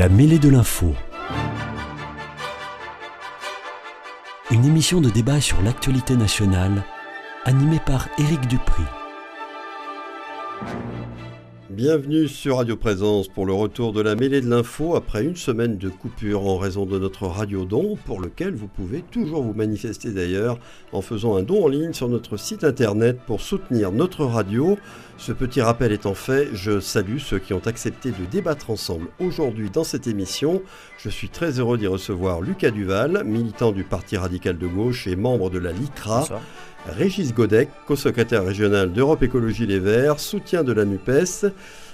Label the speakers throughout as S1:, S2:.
S1: La mêlée de l'info. Une émission de débat sur l'actualité nationale, animée par Éric Dupri.
S2: Bienvenue sur Radio Présence pour le retour de la mêlée de l'info après une semaine de coupure en raison de notre radio don pour lequel vous pouvez toujours vous manifester d'ailleurs en faisant un don en ligne sur notre site internet pour soutenir notre radio. Ce petit rappel étant fait, je salue ceux qui ont accepté de débattre ensemble aujourd'hui dans cette émission. Je suis très heureux d'y recevoir Lucas Duval, militant du Parti radical de gauche et membre de la LICRA. Régis Godec, co-secrétaire régional d'Europe Écologie Les Verts, soutien de la NUPES.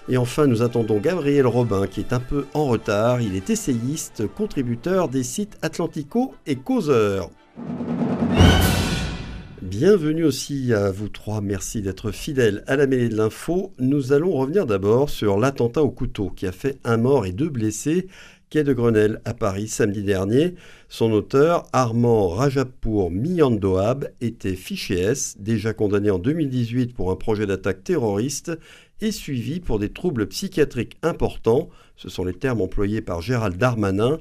S2: Et enfin, nous attendons Gabriel Robin, qui est un peu en retard. Il est essayiste, contributeur des sites Atlantico et Causeur. Bienvenue aussi à vous trois, merci d'être fidèles à la mêlée de l'info. Nous allons revenir d'abord sur l'attentat au couteau qui a fait un mort et deux blessés quai de Grenelle à Paris samedi dernier. Son auteur, Armand Rajapour Miyandoab, était fiché S, déjà condamné en 2018 pour un projet d'attaque terroriste et suivi pour des troubles psychiatriques importants. Ce sont les termes employés par Gérald Darmanin.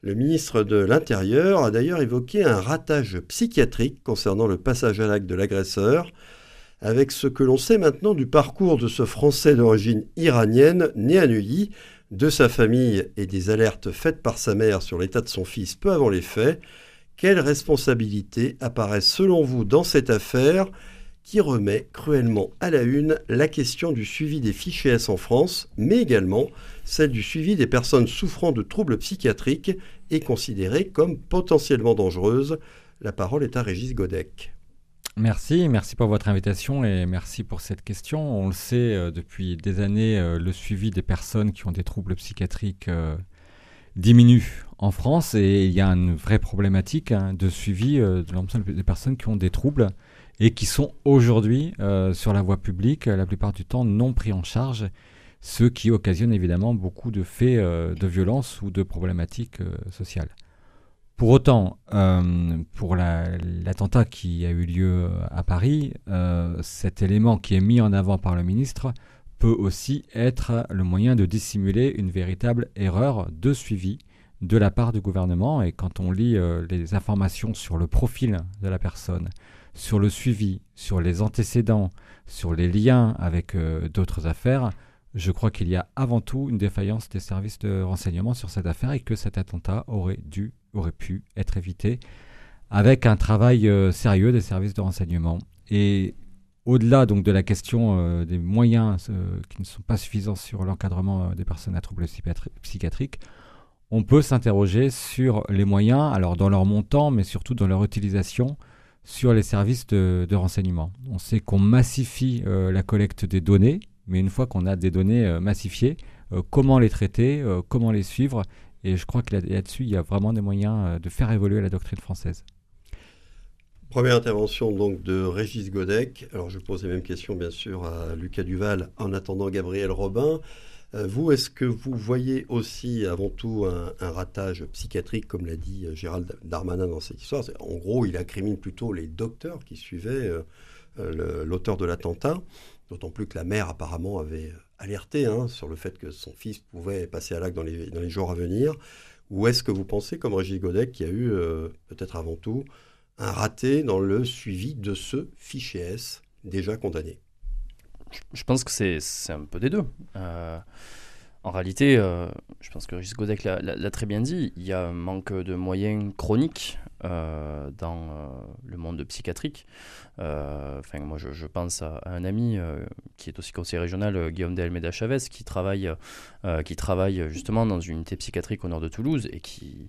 S2: Le ministre de l'Intérieur a d'ailleurs évoqué un ratage psychiatrique concernant le passage à l'acte de l'agresseur. Avec ce que l'on sait maintenant du parcours de ce Français d'origine iranienne né à Neuilly, de sa famille et des alertes faites par sa mère sur l'état de son fils peu avant les faits, quelles responsabilités apparaissent selon vous dans cette affaire qui remet cruellement à la une la question du suivi des fichiers S en France, mais également celle du suivi des personnes souffrant de troubles psychiatriques et considérées comme potentiellement dangereuses. La parole est à Régis Godec.
S3: Merci, merci pour votre invitation et merci pour cette question. On le sait euh, depuis des années, euh, le suivi des personnes qui ont des troubles psychiatriques euh, diminue en France et il y a une vraie problématique hein, de suivi de l'ensemble des personnes qui ont des troubles et qui sont aujourd'hui sur la voie publique, la plupart du temps non pris en charge, ce qui occasionne évidemment beaucoup de faits de violence ou de problématiques sociales. Pour autant, euh, pour l'attentat qui a eu lieu à Paris, euh, cet élément qui est mis en avant par le ministre peut aussi être le moyen de dissimuler une véritable erreur de suivi de la part du gouvernement. Et quand on lit euh, les informations sur le profil de la personne, sur le suivi, sur les antécédents, sur les liens avec d'autres affaires, je crois qu'il y a avant tout une défaillance des services de renseignement sur cette affaire et que cet attentat aurait dû aurait pu être évité avec un travail euh, sérieux des services de renseignement. Et au-delà donc de la question euh, des moyens euh, qui ne sont pas suffisants sur l'encadrement des personnes à troubles psychiatriques, on peut s'interroger sur les moyens, alors dans leur montant, mais surtout dans leur utilisation sur les services de, de renseignement. On sait qu'on massifie la collecte des données, mais une fois qu'on a des données massifiées, comment les traiter, comment les suivre et je crois que là-dessus, il y a vraiment des moyens euh, de faire évoluer la doctrine française.
S2: Première intervention donc de Régis Godec. Alors je pose les mêmes questions bien sûr à Lucas Duval en attendant Gabriel Robin. Euh, vous, est-ce que vous voyez aussi avant tout un, ratage psychiatrique, comme l'a dit euh, Gérald Darmanin dans cette histoire? En gros, il incrimine plutôt les docteurs qui suivaient euh, l'auteur de l'attentat, d'autant plus que la mère apparemment avait alerté hein, sur le fait que son fils pouvait passer à l'acte dans les, jours à venir. Ou est-ce que vous pensez, comme Régis Godec, qu'il y a eu peut-être avant tout un raté dans le suivi de ce fichier S déjà condamné?
S4: Je pense que c'est un peu des deux. Euh, en réalité, euh, je pense que Régis Godec l'a très bien dit, il y a un manque de moyens chroniques euh, dans le monde psychiatrique. Enfin, moi, je, pense à, un ami qui est aussi conseiller régional, Guillaume de Almeida Chavez, qui travaille, qui travaille justement dans une unité psychiatrique au nord de Toulouse et qui,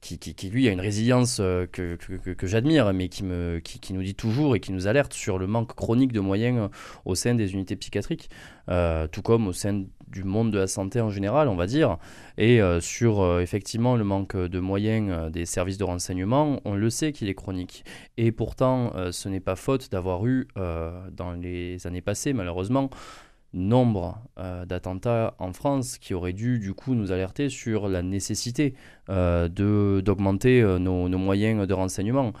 S4: qui, qui, lui a une résilience euh, que, que, j'admire, mais qui, me, qui, nous dit toujours et qui nous alerte sur le manque chronique de moyens euh, au sein des unités psychiatriques, euh, tout comme au sein du monde de la santé en général, on va dire, et sur effectivement le manque de moyens des services de renseignement, on le sait qu'il est chronique. Et pourtant, ce n'est pas faute d'avoir eu, dans les années passées, malheureusement, nombre euh, d'attentats en France qui auraient dû du coup nous alerter sur la nécessité euh, d'augmenter euh, nos, moyens de renseignement.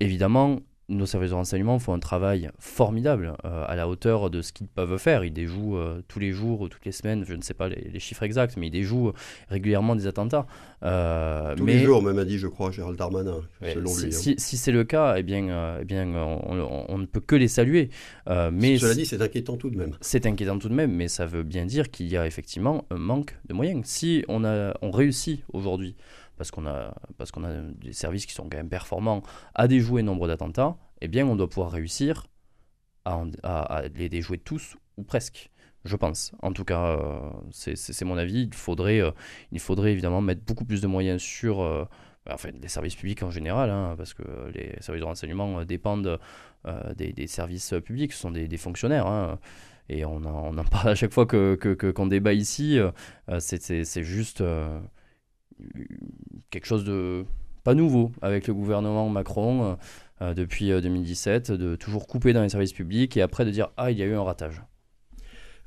S4: Évidemment, nos services de renseignement font un travail formidable euh, à la hauteur de ce qu'ils peuvent faire. Ils déjouent euh, tous les jours ou toutes les semaines, je ne sais pas les, chiffres exacts, mais ils déjouent régulièrement des attentats.
S2: Euh, tous les jours, même a dit, je crois, Gérald Darmanin, selon
S4: si,
S2: lui.
S4: Hein. Si, c'est le cas, eh bien, eh bien on, ne peut que les saluer.
S2: mais Cela dit, c'est inquiétant tout de même.
S4: C'est inquiétant tout de même, mais ça veut bien dire qu'il y a effectivement un manque de moyens. Si on, a, on réussit aujourd'hui parce qu'on a, parce qu'on a des services qui sont quand même performants, à déjouer nombre d'attentats, eh bien, on doit pouvoir réussir à, les déjouer tous ou presque. Je pense. En tout cas, euh, c'est mon avis. Il faudrait, euh, il faudrait évidemment mettre beaucoup plus de moyens sur euh, bah, enfin, les services publics en général, hein, parce que les services de renseignement dépendent des, services publics, ce sont des, fonctionnaires. Hein, et on en, parle à chaque fois qu'on que, débat ici. c'est juste quelque chose de pas nouveau avec le gouvernement Macron euh, euh, depuis 2017, euh, de toujours couper dans les services publics et après de dire ah il y a eu un ratage.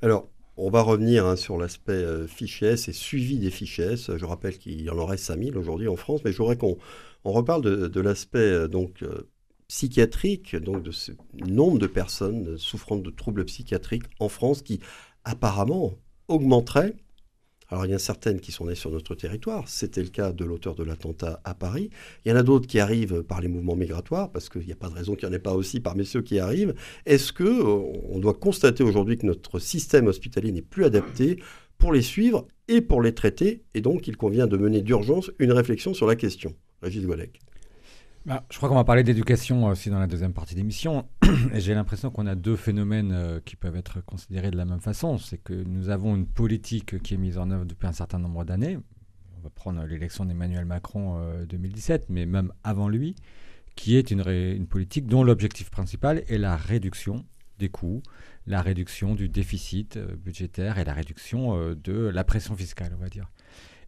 S2: Alors on va revenir hein, sur l'aspect S et suivi des fichiers. Je rappelle qu'il y en aurait 5000 aujourd'hui en France, mais je voudrais qu'on on reparle de, l'aspect donc psychiatrique, donc de ce nombre de personnes souffrant de troubles psychiatriques en France qui apparemment augmenterait alors il y en a certaines qui sont nées sur notre territoire, c'était le cas de l'auteur de l'attentat à Paris. Il y en a d'autres qui arrivent par les mouvements migratoires, parce qu'il n'y a pas de raison qu'il n'y en ait pas aussi parmi ceux qui arrivent. Est-ce que euh, on doit constater aujourd'hui que notre système hospitalier n'est plus adapté pour les suivre et pour les traiter, et donc il convient de mener d'urgence une réflexion sur la question Régis Golec.
S3: Bah, je crois qu'on va parler d'éducation aussi dans la deuxième partie d'émission. Et j'ai l'impression qu'on a deux phénomènes euh, qui peuvent être considérés de la même façon. C'est que nous avons une politique qui est mise en œuvre depuis un certain nombre d'années. On va prendre l'élection d'Emmanuel Macron 2017, euh, mais même avant lui, qui est une, une politique dont l'objectif principal est la réduction des coûts, la réduction du déficit euh, budgétaire et la réduction de la pression fiscale, on va dire.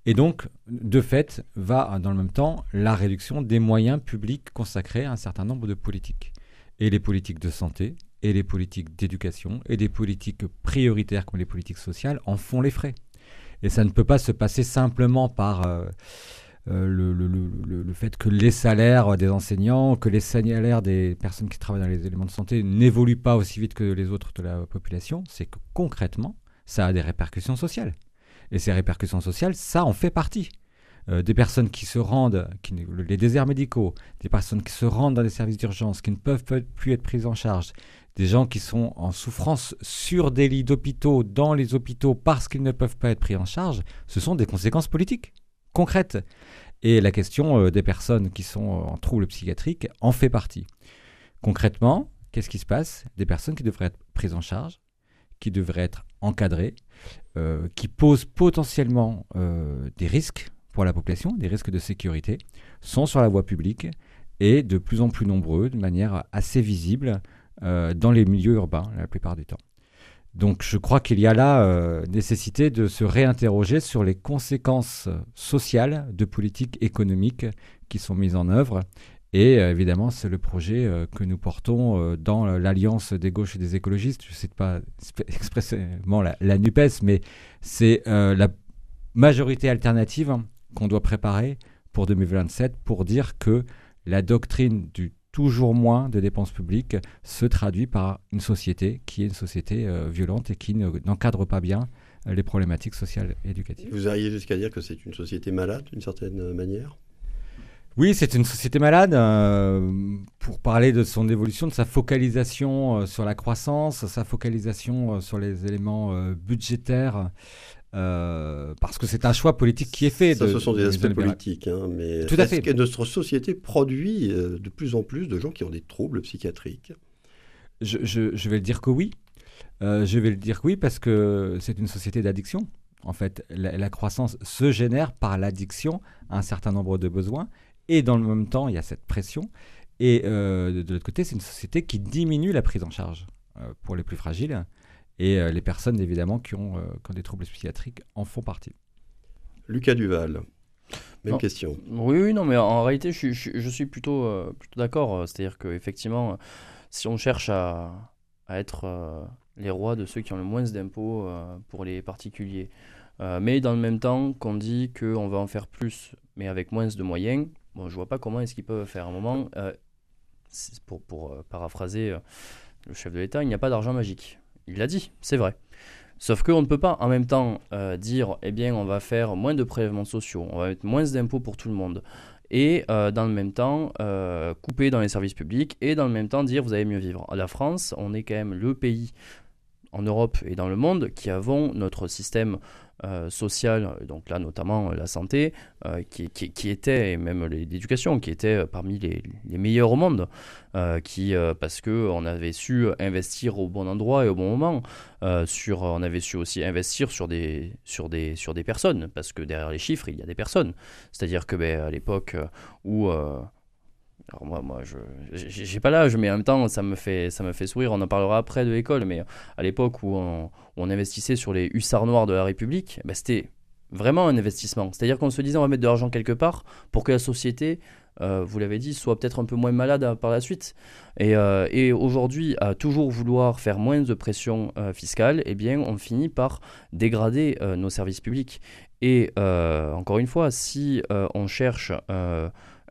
S3: Et donc, de fait, va dans le même temps la réduction des moyens publics consacrés à un certain nombre de politiques. Et les politiques de santé, et les politiques d'éducation, et des politiques prioritaires comme les politiques sociales en font les frais. Et ça ne peut pas se passer simplement par euh, euh, le, fait que les salaires des enseignants, que les salaires des personnes qui travaillent dans les éléments de santé n'évoluent pas aussi vite que les autres de la population. C'est que concrètement, ça a des répercussions sociales. Et ces répercussions sociales, ça en fait partie. Euh, des personnes qui se rendent, qui, les déserts médicaux, des personnes qui se rendent dans les services d'urgence, qui ne peuvent plus être prises en charge, des gens qui sont en souffrance sur des lits d'hôpitaux, dans les hôpitaux, parce qu'ils ne peuvent pas être pris en charge, ce sont des conséquences politiques, concrètes. Et la question euh, des personnes qui sont en troubles psychiatriques en fait partie. Concrètement, qu'est-ce qui se passe? Des personnes qui devraient être prises en charge, qui devraient être encadrées, euh, qui posent potentiellement euh, des risques pour la population, des risques de sécurité, sont sur la voie publique et de plus en plus nombreux, de manière assez visible, euh, dans les milieux urbains la plupart du temps. Donc je crois qu'il y a là nécessité de se réinterroger sur les conséquences sociales de politiques économiques qui sont mises en œuvre Et euh, évidemment, c'est le projet euh, que nous portons euh, dans l'Alliance des gauches et des écologistes. Je ne cite pas expressément la, NUPES, mais c'est la majorité alternative hein, qu'on doit préparer pour 2027 pour dire que la doctrine du toujours moins de dépenses publiques se traduit par une société qui est une société violente et qui n'encadre pas bien les problématiques sociales et éducatives.
S2: Vous arrivez jusqu'à dire que c'est une société malade d'une certaine manière?
S3: Oui, c'est une société malade. Euh, pour parler de son évolution, de sa focalisation euh, sur la croissance, sa focalisation euh, sur les éléments budgétaires, parce que c'est un choix politique qui est fait.
S2: Ça, ce sont des aspects politiques, hein, mais Tout à fait. que notre société produit de plus en plus de gens qui ont des troubles psychiatriques?
S3: Je, je, vais le dire que oui. je vais le dire que oui parce que c'est une société d'addiction. En fait, la, croissance se génère par l'addiction à un certain nombre de besoins et dans le même temps, il y a cette pression. Et euh, de l'autre côté, c'est une société qui diminue la prise en charge euh, pour les plus fragiles. Et euh, les personnes, évidemment, qui ont, qui ont, des troubles psychiatriques en font partie.
S2: Lucas Duval, même question.
S4: Oui, oui, non, mais en réalité, je, je, suis plutôt, plutôt d'accord. C'est-à-dire qu'effectivement, si on cherche à, à être les rois de ceux qui ont le moins d'impôts pour les particuliers, mais dans le même temps qu'on dit qu'on va en faire plus, mais avec moins de moyens, Bon, je vois pas comment est-ce qu'ils peuvent faire. un moment, euh, pour, pour euh, paraphraser euh, le chef de l'État, il n'y a pas d'argent magique. Il l'a dit, c'est vrai. Sauf qu'on ne peut pas en même temps dire, eh bien, on va faire moins de prélèvements sociaux, on va mettre moins d'impôts pour tout le monde, et dans le même temps couper dans les services publics, et dans le même temps dire, vous allez mieux vivre. La France, on est quand même le pays en Europe et dans le monde qui avons notre système euh, social, donc là notamment euh, la santé, euh, qui, qui, était, et même l'éducation, qui était parmi les, les, meilleurs au monde, qui, parce qu'on avait su investir au bon endroit et au bon moment, sur, on avait su aussi investir sur des, sur, des, sur des personnes, parce que derrière les chiffres, il y a des personnes. C'est-à-dire que ben, à l'époque où alors moi, moi je j'ai pas l'âge, mais en même temps, ça me, fait, ça me fait sourire. On en parlera après de l'école, mais à l'époque où on, on, investissait sur les hussards noirs de la République, bah, c'était vraiment un investissement. C'est-à-dire qu'on se disait on va mettre de l'argent quelque part pour que la société, euh, vous l'avez dit, soit peut-être un peu moins malade par la suite. Et, euh, et aujourd'hui, à toujours vouloir faire moins de pression euh, fiscale, eh bien, on finit par dégrader nos services publics. Et encore une fois, si on cherche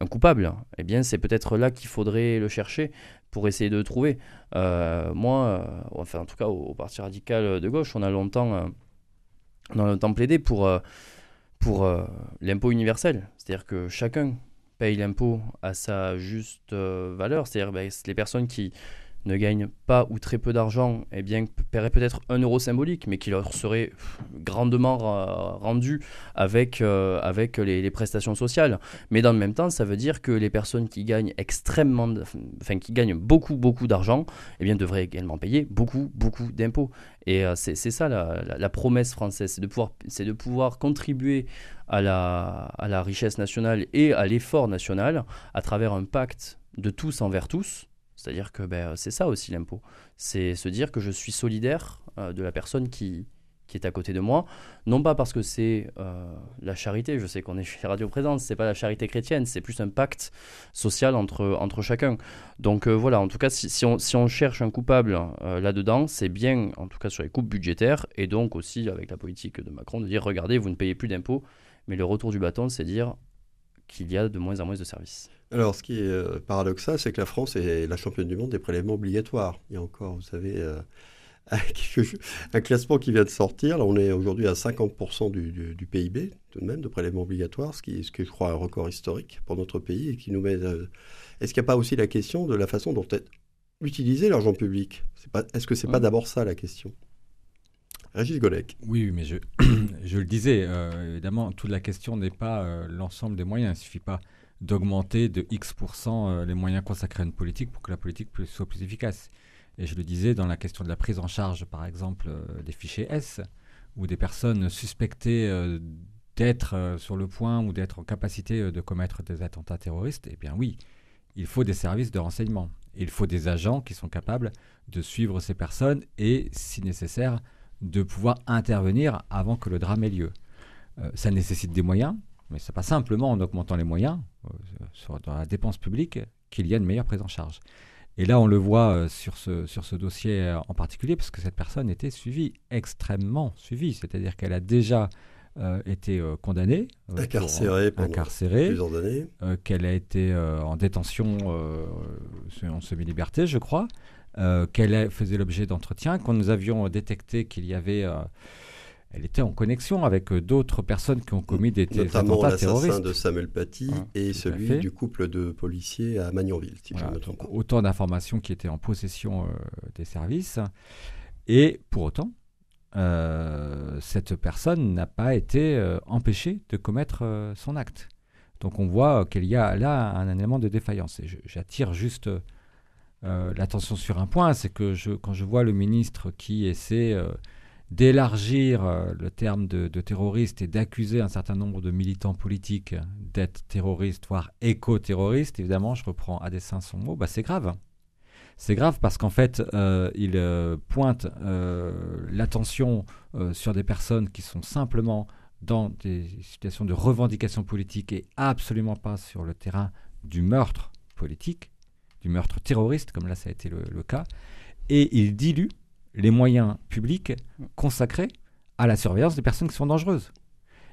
S4: un coupable, eh bien c'est peut-être là qu'il faudrait le chercher pour essayer de le trouver. Euh, moi, euh, enfin en tout cas au, Parti radical de gauche, on a longtemps, euh, longtemps plaidé pour, pour l'impôt universel, c'est-à-dire que chacun paye l'impôt à sa juste valeur, c'est-à-dire ben, les personnes qui ne gagnent pas ou très peu d'argent, eh bien, paieraient peut-être un euro symbolique, mais qui leur serait grandement rendu avec, euh, les, prestations sociales. Mais dans le même temps, ça veut dire que les personnes qui gagnent extrêmement, qui gagnent beaucoup, beaucoup d'argent, eh bien, devraient également payer beaucoup, beaucoup d'impôts. Et euh, c'est ça la, promesse française, c'est de, pouvoir, contribuer à la richesse nationale et à l'effort national à travers un pacte de tous envers tous, c'est-à-dire que ben, c'est ça aussi l'impôt. C'est se dire que je suis solidaire euh, de la personne qui, qui est à côté de moi. Non pas parce que c'est euh, la charité, je sais qu'on est chez Radio Présence, c'est pas la charité chrétienne, c'est plus un pacte social entre, entre chacun. Donc euh, voilà, en tout cas, si, on, si on cherche un coupable là-dedans, c'est bien, en tout cas sur les coupes budgétaires, et donc aussi avec la politique de Macron, de dire regardez, vous ne payez plus d'impôts, mais le retour du bâton, c'est dire qu'il y a de moins en moins de services.
S2: Alors, ce qui est euh, paradoxal, c'est que la France est la championne du monde des prélèvements obligatoires. Il y a encore, vous savez, euh, un classement qui vient de sortir. Là, on est aujourd'hui à 50% du, PIB, tout de même, de prélèvements obligatoires, ce qui est, ce que je crois, un record historique pour notre pays et qui nous met. Euh, est-ce qu'il n'y a pas aussi la question de la façon dont est utilisé l'argent public? Est-ce que c'est pas mmh. d'abord ça la question? Régis Golec.
S3: Oui, mais je, je le disais, évidemment, toute la question n'est pas l'ensemble des moyens. Il ne suffit pas d'augmenter de X% euh, les moyens consacrés à une politique pour que la politique soit plus efficace. Et je le disais dans la question de la prise en charge, par exemple, euh, des fichiers S, ou des personnes suspectées euh, d'être sur le point ou d'être en capacité de commettre des attentats terroristes, eh bien oui, il faut des services de renseignement. il faut des agents qui sont capables de suivre ces personnes et, si nécessaire, de pouvoir intervenir avant que le drame ait lieu. ça nécessite des moyens, mais c'est pas simplement en augmentant les moyens sur, dans la dépense publique qu'il y a une meilleure prise en charge. Et là, on le voit sur ce, sur ce dossier en particulier, parce que cette personne était suivie, extrêmement suivie, c'est-à-dire qu'elle a déjà euh, été euh, condamnée,
S2: euh, incarcérée pendant plusieurs années,
S3: qu'elle a été en détention en semi-liberté, je crois, qu'elle faisait l'objet d'entretien, quand nous avions détecté qu'il y avait elle était en connexion avec d'autres personnes qui ont commis des,
S2: Notamment
S3: attentats terroristes.
S2: de Samuel Paty et celui du couple de policiers à Magnanville, si je me trompe pas.
S3: Autant d'informations qui étaient en possession des services. Et pour autant, euh, cette personne n'a pas été euh, empêchée de commettre euh, son acte. Donc on voit qu'il y a là un, élément de défaillance. Et j'attire juste l'attention sur un point, c'est que je, quand je vois le ministre qui essaie d'élargir le terme de, terroriste et d'accuser un certain nombre de militants politiques d'être terroristes, voire éco-terroristes, évidemment, je reprends à dessein son mot, bah c'est grave. C'est grave parce qu'en fait, euh, il euh, pointe euh, l'attention sur des personnes qui sont simplement dans des situations de revendication politique et absolument pas sur le terrain du meurtre politique, du meurtre terroriste, comme là ça a été le cas. Et il dilue les moyens publics consacrés à la surveillance des personnes qui sont dangereuses.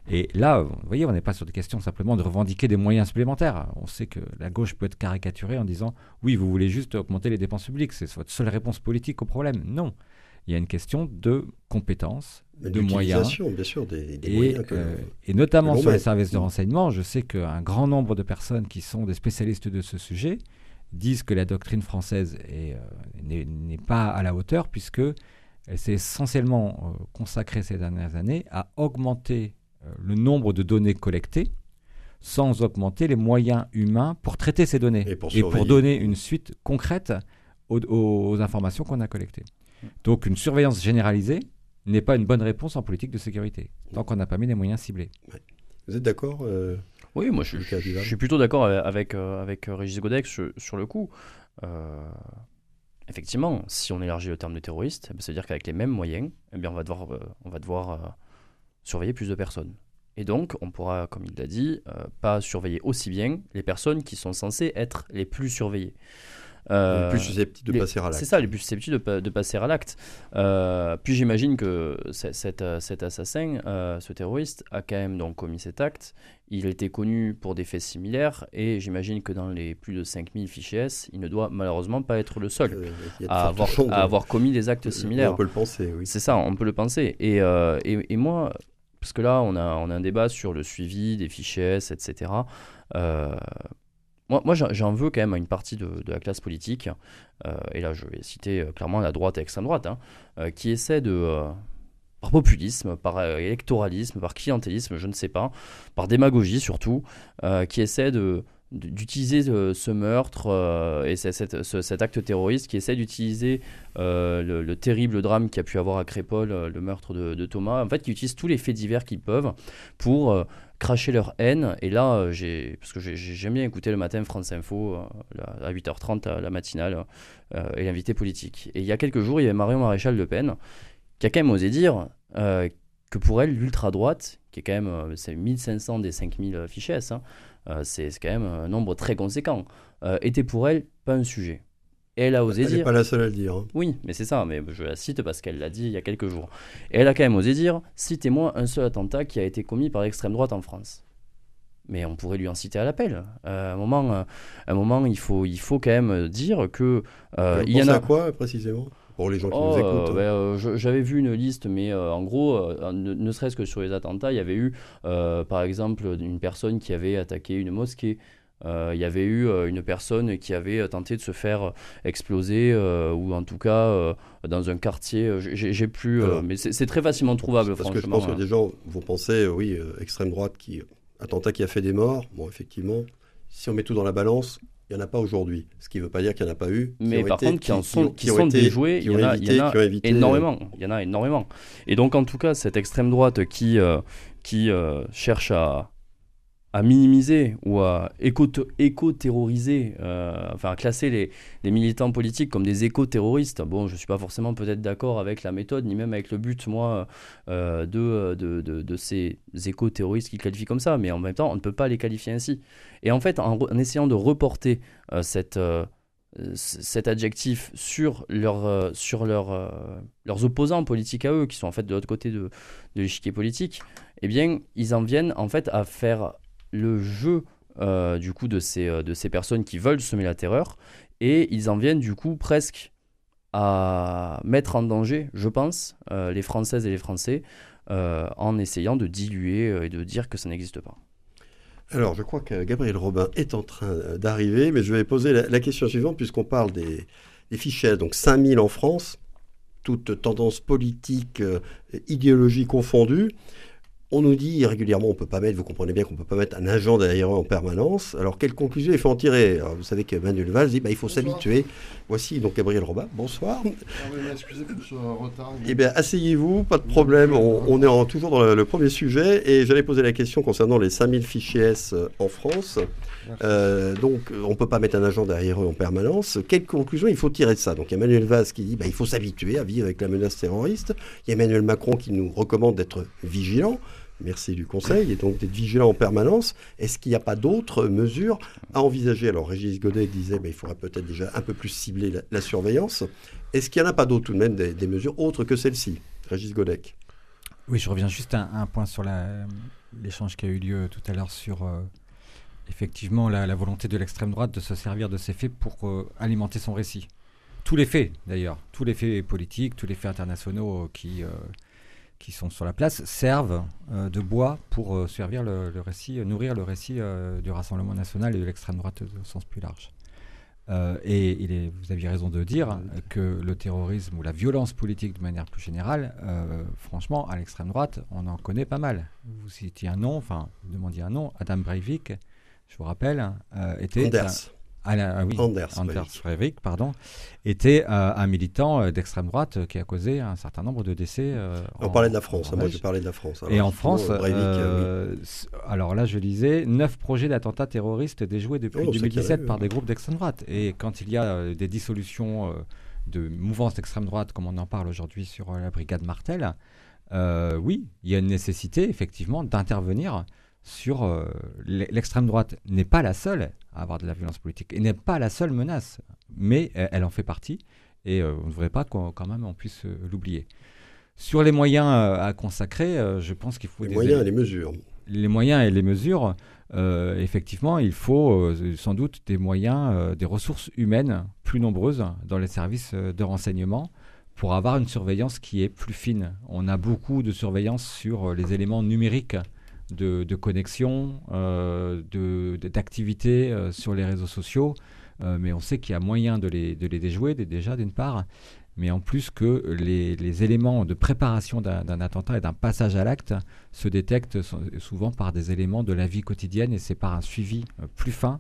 S3: Et là, vous voyez, on n'est pas sur des questions simplement de revendiquer des moyens supplémentaires. On sait que la gauche peut être caricaturée en disant oui, vous voulez juste augmenter les dépenses publiques, c'est votre seule réponse politique au problème. Non. Il y a une question de compétences, de moyens.
S2: bien sûr, des,
S3: et,
S2: moyens
S3: euh, et notamment sur les services de renseignement, je sais qu'un grand nombre de personnes qui sont des spécialistes de ce sujet disent que la doctrine française euh, n'est pas à la hauteur puisque elle s'est essentiellement euh, consacrée ces dernières années à augmenter euh, le nombre de données collectées sans augmenter les moyens humains pour traiter ces données et pour, donner une suite concrète aux, informations qu'on a collectées. Donc une surveillance généralisée n'est pas une bonne réponse en politique de sécurité, tant qu'on n'a pas mis les moyens ciblés.
S2: Vous êtes d'accord
S4: Oui, moi je, suis plutôt d'accord avec, euh, avec Régis Godex sur, le coup. effectivement, si on élargit le terme de terroriste, eh ben, ça veut dire qu'avec les mêmes moyens, eh bien, on va devoir, on va devoir surveiller plus de personnes. Et donc, on pourra, comme il l'a dit, euh, pas surveiller aussi bien les personnes qui sont censées être les plus surveillées.
S2: Euh, les plus susceptibles de passer à l'acte.
S4: C'est ça, les plus susceptibles de, passer à l'acte. Euh, puis j'imagine que cet, assassin, ce terroriste, a quand même donc commis cet acte. Il était connu pour des faits similaires et j'imagine que dans les plus de 5000 fichiers S, il ne doit malheureusement pas être le seul à, avoir, à avoir, commis des actes similaires.
S2: On peut le penser, oui.
S4: C'est ça, on peut le penser. Et, et, et moi, parce que là, on a, on a un débat sur le suivi des fichiers, etc. Euh, moi, moi j'en veux quand même à une partie de, la classe politique, euh, et là je vais citer euh, clairement la droite et l'extrême droite, hein, qui essaie de, par populisme, par électoralisme, par clientélisme, je ne sais pas, par démagogie surtout, qui essaie de, d'utiliser euh, ce meurtre euh, et cet acte terroriste qui essaie d'utiliser euh, le, terrible drame qui a pu avoir à Crépol, le meurtre de, Thomas, en fait, qui utilise tous les faits divers qu'ils peuvent pour cracher leur haine. Et là, parce que j'aime bien écouter le matin France Info à 8h30, la matinale, et l'invité politique. Et il y a quelques jours, il y avait Marion Maréchal Le Pen qui a quand même osé dire que pour elle, l'ultra-droite, qui est quand même c'est 1500 des 5000 fichiers, hein, euh, c'est quand même un nombre très conséquent, euh, était pour elle pas un sujet. Et elle a osé
S2: elle
S4: dire.
S2: Elle n'est pas la seule à le dire. Hein.
S4: Oui, mais c'est ça, mais je la cite parce qu'elle l'a dit il y a quelques jours. Et elle a quand même osé dire citez-moi un seul attentat qui a été commis par l'extrême droite en France. Mais on pourrait lui en citer à l'appel. Euh, à un moment, un moment il, faut, il faut quand même dire que.
S2: il y en a. quoi précisément? Pour les gens qui nous oh, écoutent.
S4: Ben, euh, j'avais vu une liste, mais euh, en gros, euh, ne, serait-ce que sur les attentats, il y avait eu, par exemple, une personne qui avait attaqué une mosquée. il y avait eu une personne qui avait tenté de se faire exploser, ou en tout cas dans un quartier. J'ai plus, mais c'est très facilement trouvable.
S2: Parce que je pense que des gens vont penser, oui, extrême droite, qui attentat qui a fait des morts. Bon, effectivement, si on met tout dans la balance, il n'y en a pas aujourd'hui. Ce qui ne veut pas dire qu'il n'y en a pas eu.
S4: Mais par contre, qui, en sont, qui, sont déjoués, il y, en a, énormément. Il y en a énormément. Et donc, en tout cas, cette extrême droite qui, euh, qui euh, cherche à, à minimiser ou à éco-terroriser, euh, enfin à classer les, les, militants politiques comme des éco-terroristes. Bon, je ne suis pas forcément peut-être d'accord avec la méthode, ni même avec le but, moi, euh, de, de, de, ces éco-terroristes qui qualifient comme ça, mais en même temps, on ne peut pas les qualifier ainsi. Et en fait, en, essayant de reporter euh, cette, cet adjectif sur, leur, sur leur, leurs opposants politiques à eux, qui sont en fait de l'autre côté de, de l'échiquier politique, eh bien, ils en viennent en fait à faire le jeu euh, du coup de ces, euh, de ces personnes qui veulent semer la terreur et ils en viennent du coup presque à mettre en danger, je pense, euh, les Françaises et les Français en essayant de diluer et de dire que ça n'existe pas.
S2: Alors, je crois que Gabriel Robin est en train d'arriver, mais je vais poser la, question suivante, puisqu'on parle des, des, fichiers. Donc, 5000 en France, toutes tendances politiques, idéologies confondues. On nous dit régulièrement, on peut pas mettre, vous comprenez bien qu'on peut pas mettre un agent derrière eux en permanence. Alors, quelle conclusion il faut en tirer? Vous savez que Manuel Valls dit, bah, il faut s'habituer. Voici donc Gabriel Robin. Bonsoir.
S5: Excusez pour ce retard.
S2: Eh bien, asseyez-vous, pas de problème. On, est toujours dans le, premier sujet et j'allais poser la question concernant les 5000 fichiers S euh, en France. Euh, donc, on ne peut pas mettre un agent derrière eux en permanence. Quelle conclusion il faut tirer de ça? Donc, Emmanuel Valls qui dit bah, il faut s'habituer à vivre avec la menace terroriste. Il y a Emmanuel Macron qui nous recommande d'être vigilant. Merci du conseil, et donc d'être vigilant en permanence. Est-ce qu'il n'y a pas d'autres mesures à envisager? Alors Régis Godet disait qu'il faudrait peut-être déjà un peu plus cibler la, surveillance. Est-ce qu'il n'y en a pas d'autres tout de même, des, mesures autres que celles-ci Régis Godet
S3: Oui, je reviens juste à un point sur l'échange qui a eu lieu tout à l'heure sur euh, effectivement la, volonté de l'extrême droite de se servir de ces faits pour euh, alimenter son récit. Tous les faits, d'ailleurs, tous les faits politiques, tous les faits internationaux qui... Euh, qui sont sur la place servent euh, de bois pour euh, servir le, récit, euh, nourrir le récit du Rassemblement national et de l'extrême droite au sens plus large. et il est, vous aviez raison de dire que le terrorisme ou la violence politique de manière plus générale, franchement, à l'extrême droite, on en connaît pas mal. Vous citiez un nom, enfin, vous demandiez un nom, Adam Breivik, je vous rappelle, était
S2: ah
S3: oui, Anders, Breivik, pardon, était euh, un militant euh, d'extrême droite euh, qui a causé un certain nombre de décès.
S2: On parlait de la France, moi je parlais de la France.
S3: et en France, alors là je lisais, neuf projets d'attentats terroristes déjoués depuis 2017 par des groupes d'extrême droite. Et quand il y a des dissolutions de mouvances d'extrême droite, comme on en parle aujourd'hui sur la brigade Martel, oui, il y a une nécessité effectivement d'intervenir sur euh, l'extrême droite n'est pas la seule à avoir de la violence politique et n'est pas la seule menace, mais elle, en fait partie et euh, on ne devrait pas quand même on puisse euh, l'oublier. Sur les moyens à consacrer, je pense qu'il faut
S2: les moyens et les mesures.
S3: Les moyens et les mesures, effectivement, il faut sans doute des moyens, des ressources humaines plus nombreuses dans les services de renseignement pour avoir une surveillance qui est plus fine. On a beaucoup de surveillance sur les éléments numériques de, connexion, euh, d'activité euh, sur les réseaux sociaux, euh, mais on sait qu'il y a moyen de les, de les déjouer déjà d'une part, mais en plus que les, éléments de préparation d'un attentat et d'un passage à l'acte se détectent souvent par des éléments de la vie quotidienne et c'est par un suivi plus fin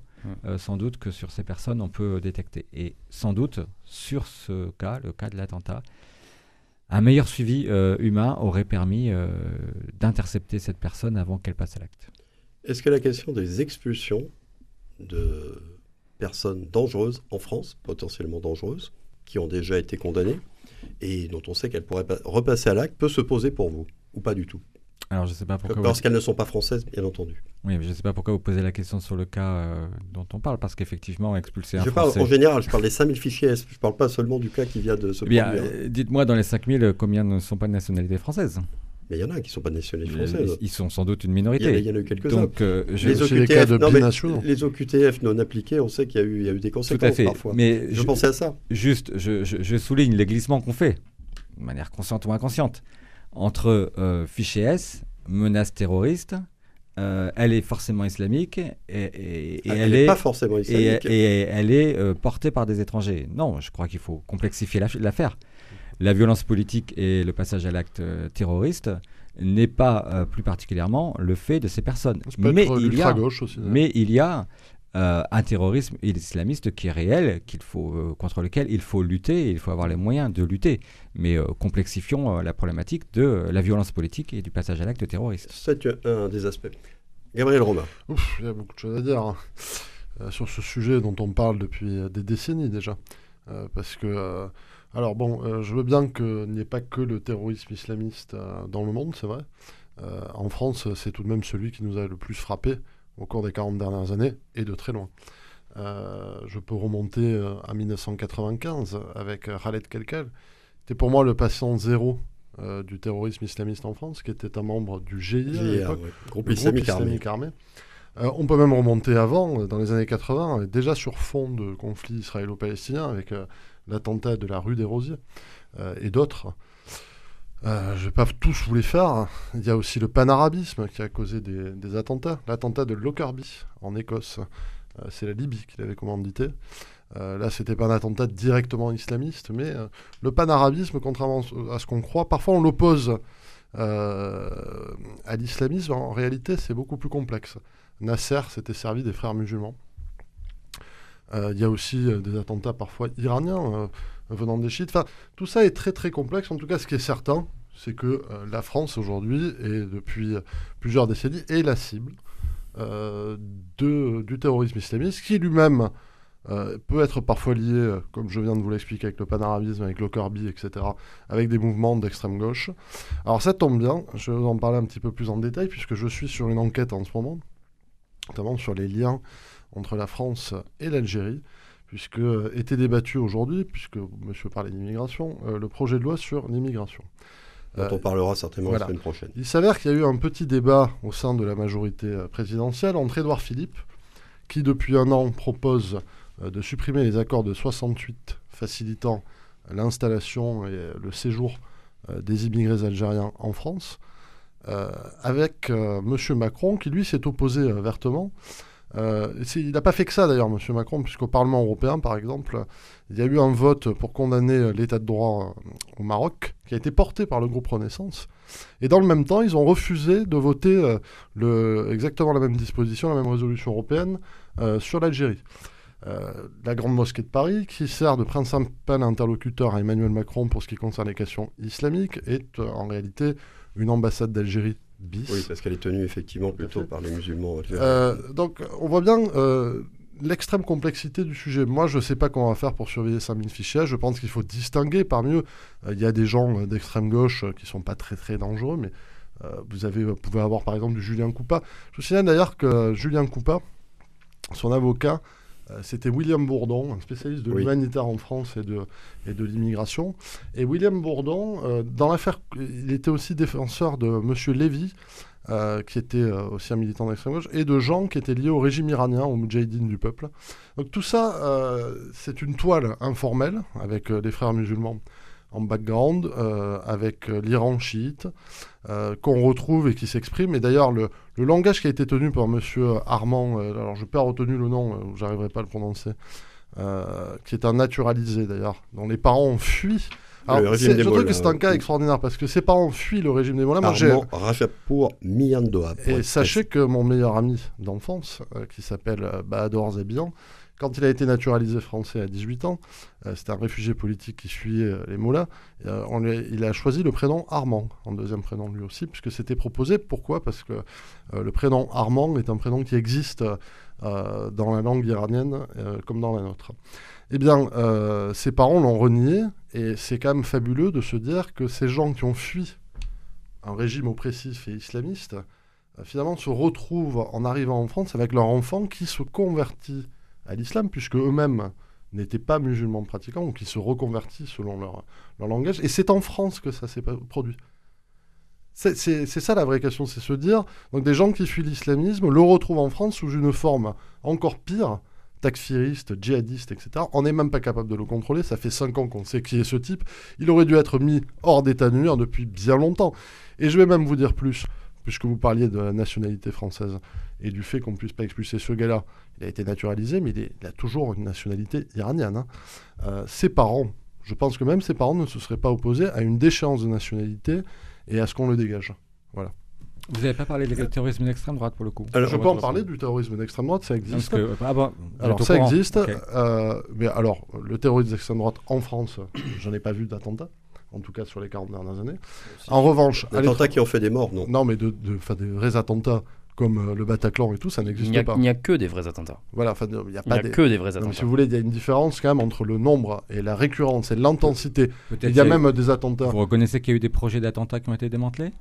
S3: sans doute que sur ces personnes on peut détecter. Et sans doute sur ce cas, le cas de l'attentat, un meilleur suivi euh, humain aurait permis euh, d'intercepter cette personne avant qu'elle passe à l'acte.
S2: Est-ce que la question des expulsions de personnes dangereuses en France, potentiellement dangereuses, qui ont déjà été condamnées et dont on sait qu'elles pourraient repasser à l'acte, peut se poser pour vous ou pas du tout?
S3: Alors, je sais pas pourquoi.
S2: Parce qu'elles ne sont pas françaises, bien entendu.
S3: Oui, mais je ne sais pas pourquoi vous posez la question sur le cas euh, dont on parle, parce qu'effectivement, expulser un
S2: je
S3: parle,
S2: En général, je parle des 5000 fichiers Je ne parle pas seulement du cas qui vient de se
S3: Bien, euh, dites-moi, dans les 5000, combien ne sont pas de nationalité française
S2: mais il y en a qui ne sont pas de nationalité française.
S3: Ils sont sans doute une minorité.
S2: Il y, en a, eu quelques-uns. Donc,
S5: euh, les, OQTF, non,
S2: les OQTF non appliqués, on sait qu'il y, y, a eu des conséquences Tout à fait. parfois. Mais je, je pensais à ça.
S3: Juste, je, je, souligne les glissements qu'on fait, de manière consciente ou inconsciente, entre euh, fichier S menace terroriste, euh, elle est forcément islamique et, et,
S2: ah, elle, n'est pas forcément islamique.
S3: Et, elle est euh, portée par des étrangers. Non, je crois qu'il faut complexifier l'affaire. La violence politique et le passage à l'acte euh, terroriste n'est pas plus particulièrement le fait de ces personnes.
S5: Mais il, y a, aussi,
S3: mais il y a euh, un terrorisme islamiste qui est réel, qu'il faut, euh, contre lequel il faut lutter, et il faut avoir les moyens de lutter. Mais euh, complexifions la problématique de la violence politique et du passage à l'acte terroriste.
S2: C'est un des aspects. Gabriel Romain.
S5: il y a beaucoup de choses à dire hein. euh, sur ce sujet dont on parle depuis des décennies déjà. parce que, alors bon, je veux bien qu'il n'y ait pas que le terrorisme islamiste dans le monde, c'est vrai. en France, c'est tout de même celui qui nous a le plus frappé au cours des 40 dernières années, et de très loin. je peux remonter à 1995 avec Khaled Kelkel. C'était pour moi le patient zéro euh, du terrorisme islamiste en France, qui était un membre du GIA,
S2: groupe, islamique, armé.
S5: Euh, on peut même remonter avant, euh, dans les années 80, déjà sur fond de conflit israélo-palestinien, avec l'attentat de la rue des Rosiers et d'autres. je ne vais pas tous vous les faire. Il y a aussi le panarabisme qui a causé des, des attentats. L'attentat de Lockerbie en Écosse, c'est la Libye qui l'avait commandité. Euh, là, c'était pas un attentat directement islamiste, mais euh, le panarabisme, contrairement à ce qu'on croit, parfois on l'oppose euh, à l'islamisme. En réalité, c'est beaucoup plus complexe. Nasser s'était servi des frères musulmans. Il y a aussi des attentats parfois iraniens venant des chiites. Enfin, tout ça est très très complexe. En tout cas, ce qui est certain, c'est que la France aujourd'hui, et depuis plusieurs décennies, est la cible du terrorisme islamiste, qui lui-même euh, peut être parfois lié, euh, comme je viens de vous l'expliquer, avec le panarabisme, avec Lockerbie, etc., avec des mouvements d'extrême gauche. Alors ça tombe bien, je vais vous en parler un petit peu plus en détail, puisque je suis sur une enquête en ce moment, notamment sur les liens entre la France et l'Algérie, puisque euh, était débattu aujourd'hui, puisque monsieur parlait d'immigration, le projet de loi sur l'immigration.
S2: Dont on parlera certainement la semaine prochaine.
S5: Il s'avère qu'il y a eu un petit débat au sein de la majorité présidentielle entre Édouard Philippe, qui depuis un an propose de supprimer les accords de 68 facilitant l'installation et le séjour euh, des immigrés algériens en France, euh, avec M. Macron qui lui s'est opposé vertement. il n'a pas fait que ça d'ailleurs, M. Macron, puisqu'au Parlement européen, par exemple, il y a eu un vote pour condamner l'état de droit au Maroc, qui a été porté par le groupe Renaissance. Et dans le même temps, ils ont refusé de voter exactement la même disposition, la même résolution européenne sur l'Algérie. Euh, la Grande Mosquée de Paris, qui sert de principal interlocuteur à Emmanuel Macron pour ce qui concerne les questions islamiques, est euh, en réalité une ambassade d'Algérie bis.
S2: Oui, parce qu'elle est tenue effectivement plutôt par les musulmans.
S5: Euh, donc on voit bien l'extrême complexité du sujet. Moi, je ne sais pas comment on va faire pour surveiller 5000 fichiers. Je pense qu'il faut distinguer. Parmi eux, il y a des gens d'extrême gauche qui ne sont pas très très dangereux, mais vous, avez, vous pouvez avoir par exemple du Julien Coupa. Je vous signale d'ailleurs que Julien Coupa, son avocat, c'était William Bourdon, un spécialiste de l'humanitaire en France et de, et de l'immigration. Et William Bourdon, euh, dans l'affaire, il était aussi défenseur de M. Lévy, euh, qui était aussi un militant d'extrême gauche, et de gens qui étaient liés au régime iranien, au Moudjahidine du peuple. Donc tout ça, c'est une toile informelle avec les frères musulmans en background euh, avec euh, l'Iran chiite euh, qu'on retrouve et qui s'exprime. Et d'ailleurs, le, langage qui a été tenu par Monsieur Armand, alors je n'ai pas retenu le nom, j'arriverai pas à le prononcer, qui est un naturalisé d'ailleurs, dont les parents ont fui. Alors, je trouve que c'est un cas extraordinaire parce que ses parents fuient le régime des Mollahs.
S2: Armand Rajapour.
S5: Et sachez que mon meilleur ami d'enfance, qui s'appelle Bahadur Zebian, quand il a été naturalisé français à 18 ans, euh, c'était un réfugié politique qui fuyait euh, les moulins, euh, il a choisi le prénom Armand, en deuxième prénom lui aussi, puisque c'était proposé. Pourquoi? Parce que le prénom Armand est un prénom qui existe dans la langue iranienne comme dans la nôtre. Eh bien, ses parents l'ont renié, et c'est quand même fabuleux de se dire que ces gens qui ont fui un régime oppressif et islamiste, finalement se retrouvent en arrivant en France avec leur enfant qui se convertit à l'islam, puisque eux-mêmes n'étaient pas musulmans pratiquants, ou qui se reconvertissent selon leur, leur langage. Et c'est en France que ça s'est produit. C'est ça la vraie question, c'est se dire, donc des gens qui fuient l'islamisme le retrouvent en France sous une forme encore pire, takfiriste, djihadiste, etc. On n'est même pas capable de le contrôler, ça fait cinq ans qu'on sait qui est ce type. Il aurait dû être mis hors d'état de nuire depuis bien longtemps. Et je vais même vous dire plus, puisque vous parliez de la nationalité française et du fait qu'on ne puisse pas expulser ce gars-là. Il a été naturalisé, mais il, a toujours une nationalité iranienne. Hein. Euh, ses parents, je pense que même ses parents ne se seraient pas opposés à une déchéance de nationalité et à ce qu'on le dégage. Voilà.
S3: Vous n'avez pas parlé du terrorisme d'extrême droite pour le coup?
S5: Alors, Je peux en parler du terrorisme d'extrême droite, ça existe. Ah alors ça existe, euh, mais alors le terrorisme d'extrême droite en France, j'en ai pas vu d'attentat en tout cas sur les 40 dernières années. En revanche...
S2: Des attentats qui ont fait des morts, non
S5: Non, mais de, de, des vrais attentats comme euh, le Bataclan et tout, ça
S4: Il
S5: n'existe
S4: n'y a,
S5: pas.
S4: il n'y a que des vrais attentats.
S5: Voilà, enfin, il n'y a
S4: Il n'y
S5: pas
S4: a
S5: des...
S4: que des vrais
S5: Donc,
S4: attentats.
S5: si vous voulez, il y a une différence quand même entre le nombre et la récurrence et l'intensité. Il y a même des attentats.
S3: Vous reconnaissez qu'il y a eu des projets d'attentats qui ont été démantelés?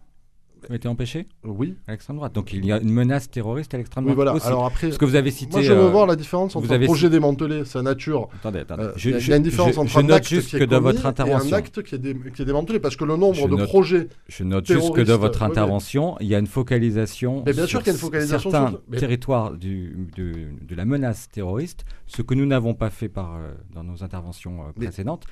S3: Ont été empêchés
S5: Oui,
S3: à l'extrême droite. Donc il y a une menace terroriste à l'extrême
S5: oui,
S3: droite
S5: voilà.
S3: aussi.
S5: Alors après,
S3: Parce que vous avez cité.
S5: moi je veux
S3: euh,
S5: voir la différence
S3: vous
S5: entre un projet démantelé, sa nature.
S3: Attendez, attendez.
S5: Euh,
S3: Je-
S5: Il y a- une différence
S3: je-
S5: entre
S3: je
S5: un
S3: note
S5: acte
S3: juste
S5: qui est
S3: que dans
S5: commis
S3: votre
S5: et un
S3: intervention,
S5: acte qui est, dé- qui est démantelé, parce que le nombre
S3: Je
S5: de
S3: note-
S5: projets
S3: je note juste que dans votre
S5: oui, oui.
S3: intervention, il y a une focalisation
S5: Mais bien sûr
S3: sur
S5: qu'il y a une focalisation
S3: certains
S5: sur-
S3: territoires du, du- de la menace terroriste, ce que nous n'avons pas fait par, euh, dans nos interventions euh, précédentes,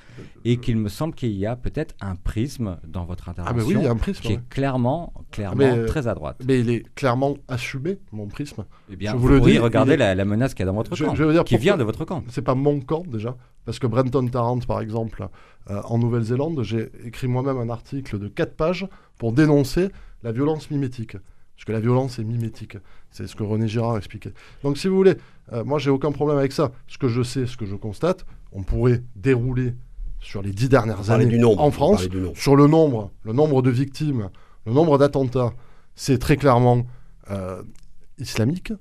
S3: et qu'il me semble qu'il y a peut-être un prisme dans votre
S5: Ah, mais
S3: intervention
S5: oui, il y a un prisme.
S3: qui est clairement, clairement
S5: Mais, euh,
S3: très à droite.
S5: Mais il est clairement assumé, mon prisme.
S3: Eh bien,
S5: je
S3: vous,
S5: vous le dis, est-
S3: la, la menace qu'il y a dans votre
S5: Je-
S3: camp,
S5: je veux dire
S3: qui vient de votre camp.
S5: C'est pas mon camp déjà, parce que Brenton Tarrant, par exemple, euh, en Nouvelle-Zélande, j'ai écrit moi-même un article de 4 pages pour dénoncer la violence mimétique. Parce que la violence est mimétique. C'est ce que René Girard expliquait. Donc, si vous voulez, euh, moi, j'ai aucun problème avec ça. Ce que je sais, ce que je constate, on pourrait dérouler sur les dix dernières années
S2: du nombre.
S5: en France,
S2: parler du nombre.
S5: sur le nombre, le nombre de victimes, le nombre d'attentats, c'est très clairement euh, islamique.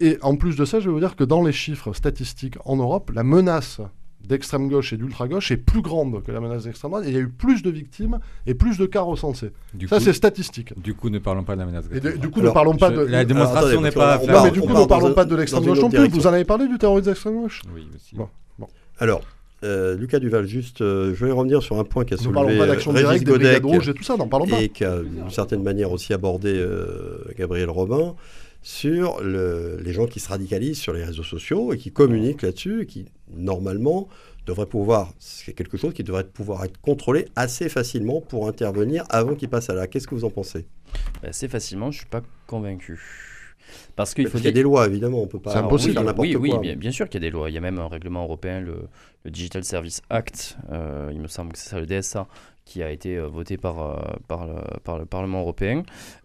S5: Et en plus de ça, je vais vous dire que dans les chiffres statistiques en Europe, la menace d'extrême gauche et d'ultra gauche est plus grande que la menace d'extrême droite. Et il y a eu plus de victimes et plus de cas recensés.
S3: Du
S5: ça,
S3: coup,
S5: c'est statistique.
S3: du coup, ne parlons pas de la menace.
S5: Et de-
S3: d'extrême
S5: du
S3: droite.
S5: coup,
S2: Alors,
S5: ne parlons pas
S3: je-
S5: de.
S3: la démonstration n'est pas
S5: non, mais du
S2: on
S5: coup, ne parlons pas de l'extrême gauche non plus. Vous en avez parlé du terrorisme d'extrême gauche?
S3: Oui, aussi.
S5: Bon.
S2: Alors, euh, Lucas Duval, juste, euh, je vais revenir sur un point qu'a
S5: Ne parlons
S2: soulevé
S5: pas
S2: euh,
S5: d'action
S2: Régis
S5: directe, des
S2: Godec
S5: rouges et tout ça, n'en parlons pas.
S2: et qu'a d'une certaine manière aussi abordé euh, Gabriel Robin sur le- les gens qui se radicalisent sur les réseaux sociaux et qui communiquent là-dessus et qui, normalement, devraient pouvoir, c'est quelque chose qui devrait pouvoir être contrôlé assez facilement pour intervenir avant qu'il passe à là. Qu'est-ce que vous en pensez?
S4: Assez facilement, je suis pas convaincu. Parce qu'il
S2: y a des lois, évidemment, on peut pas
S5: C'est impossible.
S2: faire n'importe
S4: oui, oui,
S2: quoi.
S4: bien, bien sûr qu'il y a des lois. Il y a même un règlement européen, le, le Digital Service Act, euh, il me semble que c'est ça, le DSA, qui a été euh, voté par, euh, par, le, par le Parlement européen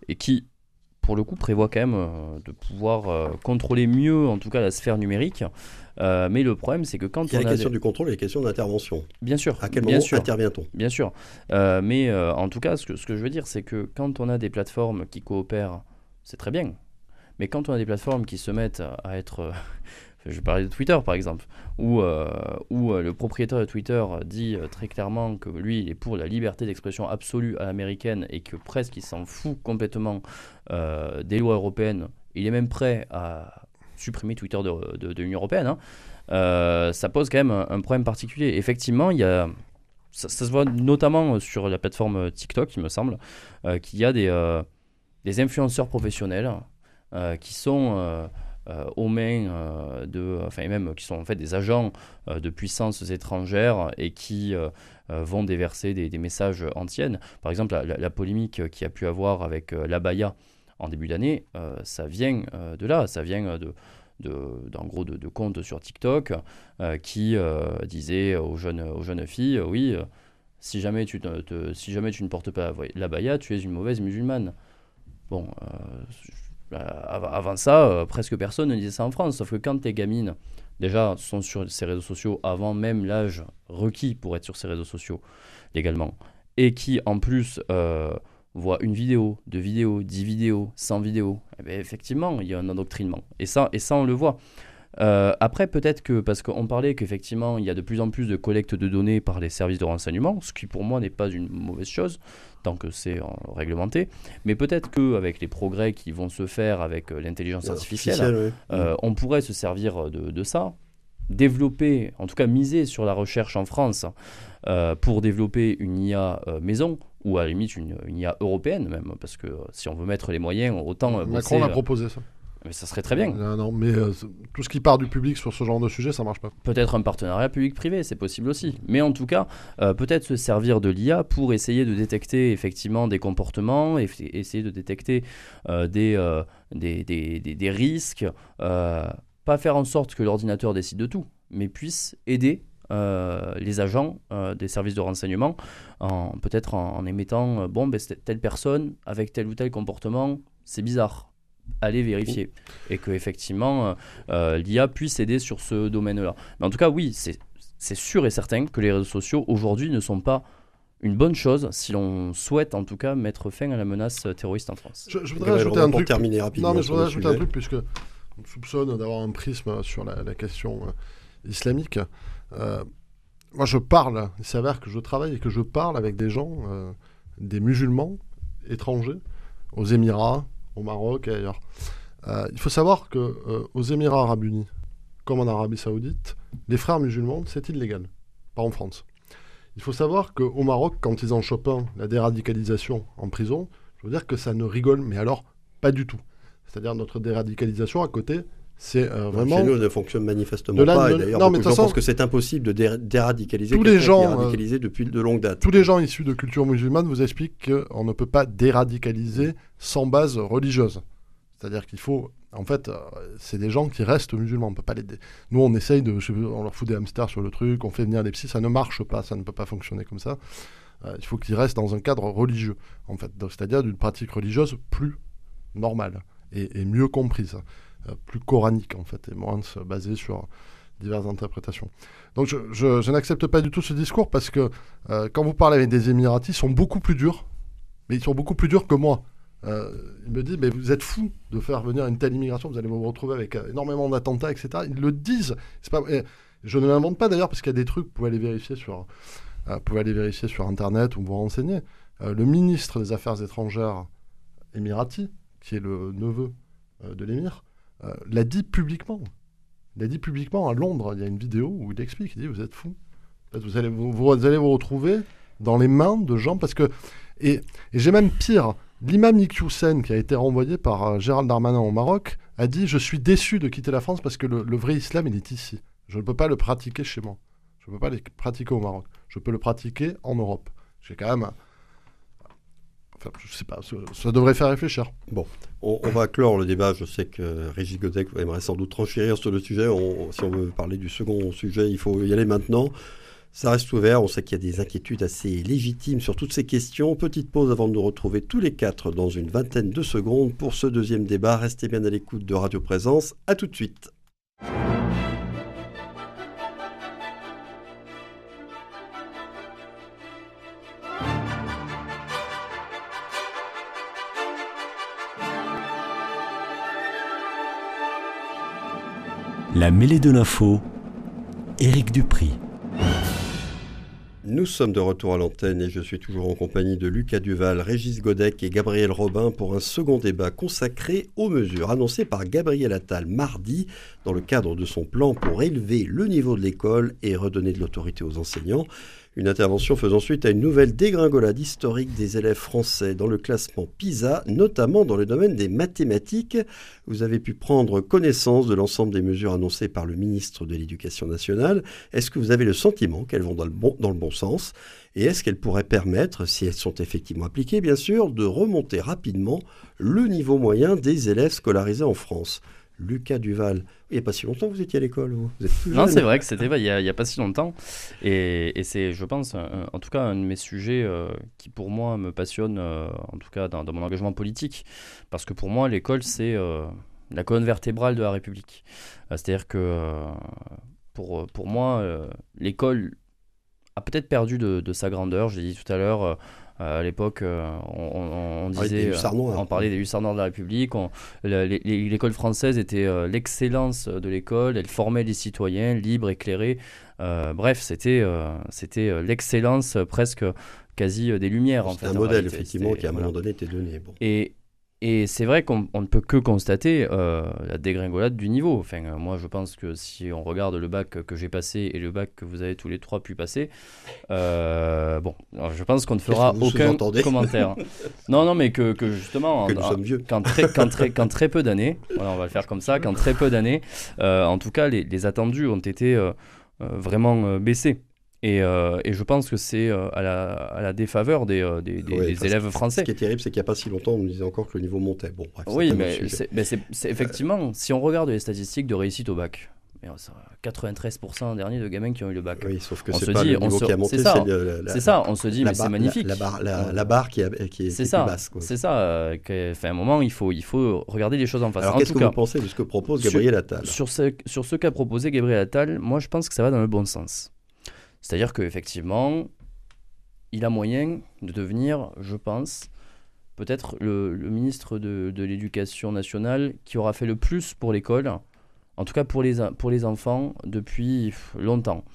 S4: et qui, pour le coup, prévoit quand même de pouvoir contrôler mieux, en tout cas, la sphère numérique. Euh, mais le problème, c'est que quand
S2: Il y a
S4: on
S2: la
S4: a
S2: question
S4: des-
S2: du contrôle et la question d'intervention.
S4: Bien sûr,
S2: À quel moment intervient-on?
S4: Bien sûr. Euh, mais euh, en tout cas, ce que, ce que je veux dire, c'est que quand on a des plateformes qui coopèrent, c'est très bien. Mais quand on a des plateformes qui se mettent à être... euh, je parler de Twitter par exemple, où, euh, où euh, le propriétaire de Twitter dit très clairement que lui, il est pour la liberté d'expression absolue à l'américaine et que presque il s'en fout complètement des lois européennes. Il est même prêt à supprimer Twitter de, l'Union européenne. hein. Ça pose quand même un, problème particulier. Effectivement, il y a ça, se voit notamment sur la plateforme TikTok, il me semble, qu'il y a des, influenceurs professionnels qui sont euh, euh, aux mains euh, de, enfin même qui sont en fait des agents euh, de puissances étrangères et qui euh, euh, vont déverser des, des messages antiennes. Par exemple, la, la- polémique qu'il y a pu avoir avec euh, l'abaya en début d'année, euh, ça vient euh, de là, ça vient de, de, d'en gros de, de comptes sur TikTok euh, qui euh, disaient aux jeunes, aux jeunes filles, euh, oui, euh, si jamais, tu si jamais tu ne portes pas la baya, tu es une mauvaise musulmane. Bon, euh, avant ça, euh, presque personne ne disait ça en France, sauf que quand tes gamines, déjà, sont sur ces réseaux sociaux avant même l'âge requis pour être sur ces réseaux sociaux légalement, et qui en plus euh, voient une vidéo, deux vidéos, dix vidéos, 100 vidéos, eh ben, effectivement, il y a un endoctrinement. Et ça, et ça on le voit. Euh, après, peut-être que, parce qu'on parlait qu'effectivement, il y a de plus en plus de collecte de données par les services de renseignement, ce qui pour moi n'est pas une mauvaise chose, tant que c'est euh, réglementé, mais peut-être qu'avec les progrès qui vont se faire avec euh, l'intelligence artificielle,
S2: Artificielle, oui.
S4: euh, on pourrait se servir de, de ça, développer, en tout cas miser sur la recherche en France euh, pour développer une IA euh, maison, ou à la limite une, une IA européenne même, parce que euh, si on veut mettre les moyens, autant euh,
S5: Macron l'a
S4: euh,
S5: proposé ça.
S4: Mais ça serait très bien.
S5: Non, non, mais euh, tout ce qui part du public sur ce genre de sujet, ça marche pas.
S4: Peut-être un partenariat public-privé, c'est possible aussi. Mais en tout cas, euh, peut-être se servir de l'IA pour essayer de détecter effectivement des comportements, et essayer de détecter euh, des, des, des- des- des risques. pas faire en sorte que l'ordinateur décide de tout, mais puisse aider euh, les agents euh, des services de renseignement, en, peut-être en, en émettant euh, bon, ben, telle personne avec tel ou tel comportement, c'est bizarre. Allez vérifier. Et que effectivement, euh, euh, l'IA puisse aider sur ce domaine-là. Mais en tout cas, oui, c'est sûr et certain que les réseaux sociaux aujourd'hui ne sont pas une bonne chose si l'on souhaite en tout cas mettre fin à la menace terroriste en France.
S5: Je, voudrais ajouter un truc. Terminer rapidement non, mais je voudrais ajouter un truc puisque on soupçonne d'avoir un prisme sur la, question euh, islamique. Euh, moi, je parle. Il s'avère que je travaille et que je parle avec des gens, euh, des musulmans étrangers, aux Émirats, au Maroc et ailleurs. il faut savoir que aux Émirats Arabes Unis, comme en Arabie Saoudite, les frères musulmans, c'est illégal, pas en France. Il faut savoir qu'au Maroc, quand ils en chopent la déradicalisation en prison, je veux dire que ça ne rigole, mais alors pas du tout. C'est-à-dire notre déradicalisation à côté, c'est euh, vraiment.
S2: Chez nous, ne fonctionne manifestement pas. Et d'ailleurs, beaucoup de gens pensent que c'est impossible de déradicaliser.
S5: Tous les gens,
S2: euh, depuis de longue date.
S5: Tous les gens issus de culture musulmane vous expliquent qu'on ne peut pas déradicaliser sans base religieuse. C'est-à-dire qu'il faut en fait, euh, c'est des gens qui restent musulmans. On peut pas les. Nous, on essaye de, on leur fout des hamsters sur le truc, on fait venir des psys, ça ne marche pas, ça ne peut pas fonctionner comme ça. Euh, il faut qu'ils restent dans un cadre religieux, en fait, c'est-à-dire d'une pratique religieuse plus normale et, mieux comprise, plus coranique en fait, et moins basée sur diverses interprétations. Donc, je, n'accepte pas du tout ce discours parce que quand vous parlez avec des Émiratis, ils sont beaucoup plus durs, mais ils sont beaucoup plus durs que moi. Euh, il me dit, mais vous êtes fou de faire venir une telle immigration, vous allez vous retrouver avec euh, énormément d'attentats, etc. Ils le disent. Pas, je ne l'invente pas d'ailleurs, parce qu'il y a des trucs, vous pouvez aller vérifier sur, euh, pouvez aller vérifier sur Internet ou vous renseigner. le ministre des Affaires étrangères émirati, qui est le neveu de l'émir, l'a dit publiquement. Il l'a dit publiquement à Londres. Il y a une vidéo où il explique, il dit, vous êtes fou. Vous allez vous, allez vous retrouver dans les mains de gens, parce que... Et, j'ai même pire, L'imam Iqiyoussen, qui a été renvoyé par euh, Gérald Darmanin au Maroc, a dit Je suis déçu de quitter la France parce que le, vrai islam, il est ici. Je ne peux pas le pratiquer chez moi. Je ne peux pas le pratiquer au Maroc. Je peux le pratiquer en Europe. J'ai quand même. Enfin, je sais pas, ça, devrait faire réfléchir.
S2: Bon, on, va clore le débat. Je sais que Régis Godec aimerait sans doute renchérir sur le sujet. si on veut parler du second sujet, il faut y aller maintenant. Ça reste ouvert, on sait qu'il y a des inquiétudes assez légitimes sur toutes ces questions. Petite pause avant de nous retrouver tous les quatre dans une vingtaine de secondes pour ce deuxième débat. Restez bien à l'écoute de Radio Présence. À tout de suite.
S1: La mêlée de l'info, Éric Dupri.
S2: Nous sommes de retour à l'antenne et je suis toujours en compagnie de Lucas Duval, Régis Godec et Gabriel Robin pour un second débat consacré aux mesures annoncées par Gabriel Attal mardi dans le cadre de son plan pour élever le niveau de l'école et redonner de l'autorité aux enseignants. Une intervention faisant suite à une nouvelle dégringolade historique des élèves français dans le classement PISA, notamment dans le domaine des mathématiques. Vous avez pu prendre connaissance de l'ensemble des mesures annoncées par le ministre de l'Éducation nationale. Est-ce que vous avez le sentiment qu'elles vont dans le bon, sens? Et est-ce qu'elles pourraient permettre, si elles sont effectivement appliquées, bien sûr, de remonter rapidement le niveau moyen des élèves scolarisés en France? Lucas Duval. Il n'y a pas si longtemps que vous étiez à l'école, vous, êtes
S4: Non, c'est vrai que c'était il n'y a, pas si longtemps. Et, c'est, je pense, en tout cas, un de mes sujets euh, qui, pour moi, me passionne, euh, en tout cas, dans, mon engagement politique. Parce que pour moi, l'école, c'est euh, la colonne vertébrale de la République. c'est-à-dire que, pour, pour moi, l'école a peut-être perdu de, de, sa grandeur. Je l'ai dit tout à l'heure euh, à l'époque, euh, on, disait, euh, on parlait des hussards noirs de la République. L'école française était l'excellence de l'école. Elle formait les citoyens libres, éclairés. bref, c'était c'était l'excellence presque quasi des Lumières.
S2: C'est un modèle, effectivement, qui à un moment donné était donné.
S4: Et, et c'est vrai qu'on ne peut que constater euh, la dégringolade du niveau. Enfin, euh, moi, je pense que si on regarde le bac que j'ai passé et le bac que vous avez tous les trois pu passer, euh, bon, je pense qu'on ne fera aucun commentaire. non, non, mais que, que justement,
S2: que vieux.
S4: Quand, très, quand, très, quand très peu d'années, on va le faire comme ça, quand très peu d'années, en tout cas, les, les, attendus ont été vraiment baissés. Euh, et, je pense que c'est euh, à, la, défaveur des, euh, élèves français.
S2: Ce qui est terrible, c'est qu'il n'y a pas si longtemps, on nous disait encore que le niveau montait. Bon,
S4: oui, mais c'est effectivement, si on regarde les statistiques de réussite au bac, 93% dernier de gamins qui ont eu le bac.
S2: Oui, sauf que c'est pas dit, le niveau qui a monté,
S4: c'est ça. On se dit, mais c'est magnifique.
S2: La barre, la, barre qui, qui, est,
S4: c'est ça, basse. C'est ça. Enfin, à un moment, il faut, il faut regarder les choses en face.
S2: Alors, qu'est-ce que vous pensez de ce que propose Gabriel Attal?
S4: sur, ce, sur ce qu'a proposé Gabriel Attal, moi, je pense que ça va dans le bon sens. C'est-à-dire qu'effectivement, il a moyen de devenir, je pense, peut-être le, ministre de, l'Éducation nationale qui aura fait le plus pour l'école, en tout cas pour les, pour les enfants, depuis longtemps.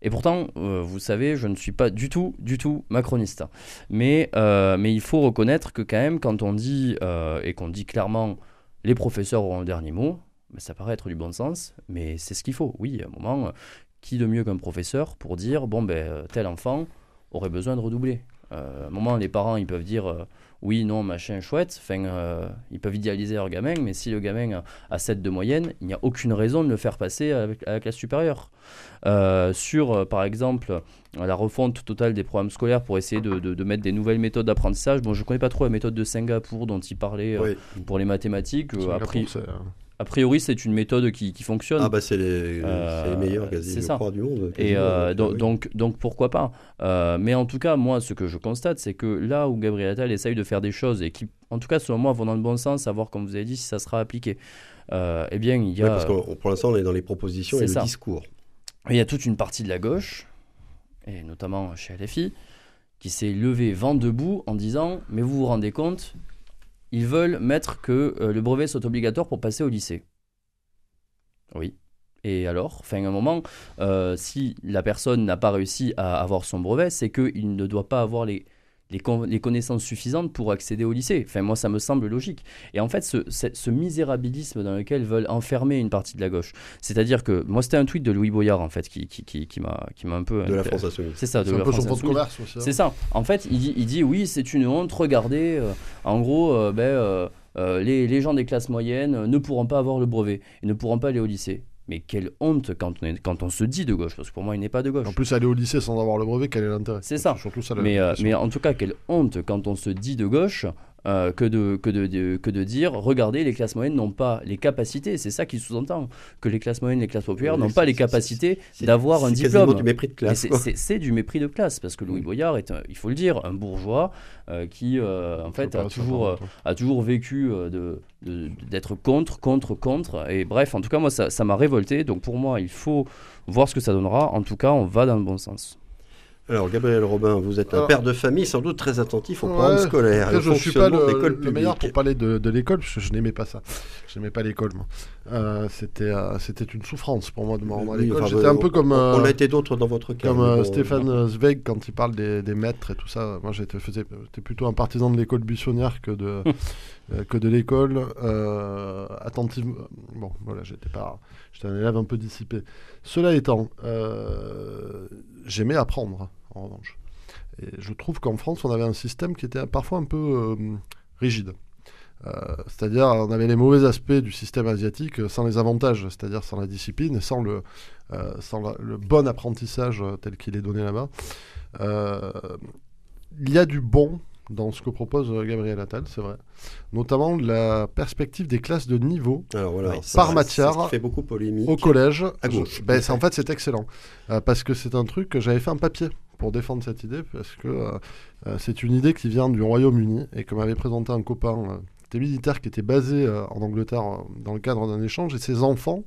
S4: Et pourtant, euh, vous savez, je ne suis pas du tout, du tout macroniste. Mais, euh, mais il faut reconnaître que quand même, quand on dit, euh, et qu'on dit clairement, les professeurs auront le dernier mot, ben, ça paraît être du bon sens, mais c'est ce qu'il faut. Oui, à un moment, qui de mieux qu'un professeur pour dire, bon, ben, tel enfant aurait besoin de redoubler. à un moment, les parents, ils peuvent dire oui, non, machin, chouette. Enfin, euh, ils peuvent idéaliser leur gamin, mais si le gamin a 7 de moyenne, il n'y a aucune raison de le faire passer à, la classe supérieure. Euh, sur, euh, par exemple, la refonte totale des programmes scolaires pour essayer de, mettre des nouvelles méthodes d'apprentissage. Bon, je ne connais pas trop la méthode de Singapour dont il parlait pour les mathématiques. Après, a priori, c'est une méthode qui, fonctionne.
S2: Ah bah c'est les, euh, meilleurs quasi du monde.
S4: Et euh, donc, donc, pourquoi pas euh, Mais en tout cas, moi, ce que je constate, c'est que là où Gabriel Attal essaye de faire des choses et qui, en tout cas, selon moi, vont dans le bon sens, à voir, comme vous avez dit, si ça sera appliqué. eh bien, il y a...
S2: parce que pour l'instant, on est dans les propositions et le discours.
S4: Il y a toute une partie de la gauche, et notamment chez LFI, qui s'est levé vent debout en disant Mais vous vous rendez compte, ils veulent mettre que euh, le brevet soit obligatoire pour passer au lycée. Oui. Et alors, enfin, à un moment, euh, si la personne n'a pas réussi à avoir son brevet, c'est qu'il ne doit pas avoir les, les, connaissances suffisantes pour accéder au lycée. Enfin, moi, ça me semble logique. Et en fait, ce, misérabilisme dans lequel veulent enfermer une partie de la gauche, c'est-à-dire que moi, c'était un tweet de Louis Boyard, en fait, qui, qui, qui, qui m'a un peu.
S2: De la France Insoumise.
S4: C'est ça,
S5: de la France Insoumise.
S4: C'est ça. En fait, il dit, il dit oui, c'est une honte, regardez, euh, en gros, euh, ben. Euh, les, les, gens des classes moyennes ne pourront pas avoir le brevet et ne pourront pas aller au lycée. Mais quelle honte quand on, est, quand on se dit de gauche, parce que pour moi, il n'est pas de gauche.
S5: En plus, aller au lycée sans avoir le brevet, quel est l'intérêt?
S4: C'est ça. Surtout ça mais, euh, mais en tout cas, quelle honte quand on se dit de gauche euh, que, de, que, de, que de dire regardez, les classes moyennes n'ont pas les capacités. C'est ça qui sous-entend. Que les classes moyennes, les classes populaires n'ont pas les capacités d'avoir un diplôme.
S2: C'est du mépris de classe.
S4: C'est du mépris de classe, parce que Louis Boyard est, il faut le dire, un bourgeois euh, qui, euh, en fait, a toujours, a toujours vécu de, d'être contre, contre, contre. Et bref, en tout cas, moi, ça m'a révolté. Donc pour moi, il faut voir ce que ça donnera. En tout cas, on va dans le bon sens.
S2: Alors, Gabriel Robin, vous êtes un père de famille sans doute très attentif au programme scolaire.
S5: je ne suis pas le, meilleur pour parler de, l'école, parce que je n'aimais pas ça. Je n'aimais pas l'école, moi. Euh, c'était, euh, c'était une souffrance pour moi de me rendre à l'école. J'étais un peu comme.
S2: on a été d'autres dans votre
S5: cas. Comme euh, Stéphane Zweig, quand il parle des, maîtres et tout ça. Moi, j'étais, faisais, plutôt un partisan de l'école buissonnière que de, que de l'école. attentive. Bon, voilà, j'étais pas. J'étais un élève un peu dissipé. Cela étant, j'aimais apprendre en revanche. Et je trouve qu'en France, on avait un système qui était parfois un peu euh, rigide. Euh, c'est-à-dire, on avait les mauvais aspects du système asiatique sans les avantages, c'est-à-dire sans la discipline et sans le, euh, sans le bon apprentissage tel qu'il est donné là-bas. il y a du bon dans ce que propose Gabriel Attal, c'est vrai. Notamment la perspective des classes de niveau par matière
S2: fait beaucoup polémique
S5: au collège.
S2: À gauche.
S5: Ben, en fait, c'est excellent. parce que c'est un truc que j'avais fait un papier pour défendre cette idée, parce que euh, euh, c'est une idée qui vient du Royaume-Uni et que m'avait présenté un copain euh, des militaires qui était basé en Angleterre dans le cadre d'un échange, et ses enfants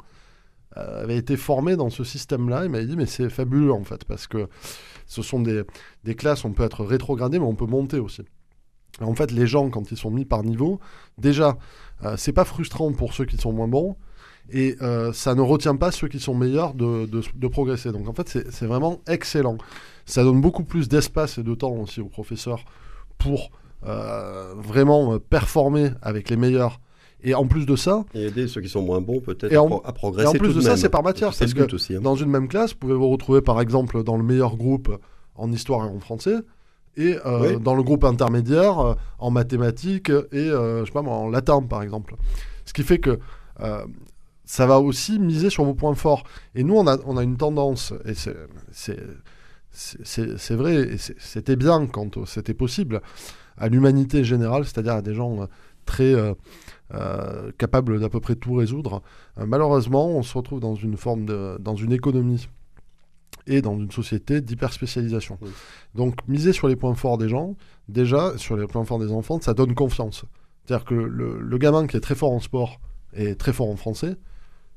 S5: avaient été formés dans ce système-là. Il m'avait dit, mais c'est fabuleux en fait, parce que ce sont des, des classes, on peut être rétrogradé, mais on peut monter aussi. En fait, les gens, quand ils sont mis par niveau, déjà, c'est pas frustrant pour ceux qui sont moins bons, et ça ne retient pas ceux qui sont meilleurs de, de, de progresser. Donc en fait, c'est vraiment excellent. Ça donne beaucoup plus d'espace et de temps aussi aux professeurs pour euh, vraiment euh, performer avec les meilleurs. Et en plus de ça.
S2: Et aider ceux qui sont moins bons peut-être à, progresser.
S5: Et en plus
S2: de,
S5: ça, c'est par matière. Parce que aussi, hein. dans une même classe, vous pouvez vous retrouver par exemple dans le meilleur groupe en histoire et en français. Et euh, dans le groupe intermédiaire en mathématiques et je sais pas moi, en latin par exemple. Ce qui fait que ça va aussi miser sur vos points forts. Et nous, on a, on a une tendance, et c'est vrai, et c'était bien quand c'était possible, à l'humanité générale, c'est-à-dire à des gens euh, très euh, euh, capables d'à peu près tout résoudre. malheureusement, on se retrouve dans une forme de, dans une économie et dans une société d'hyperspécialisation. Donc, miser sur les points forts des gens, déjà, sur les points forts des enfants, ça donne confiance. C'est-à-dire que le, le, gamin qui est très fort en sport et très fort en français,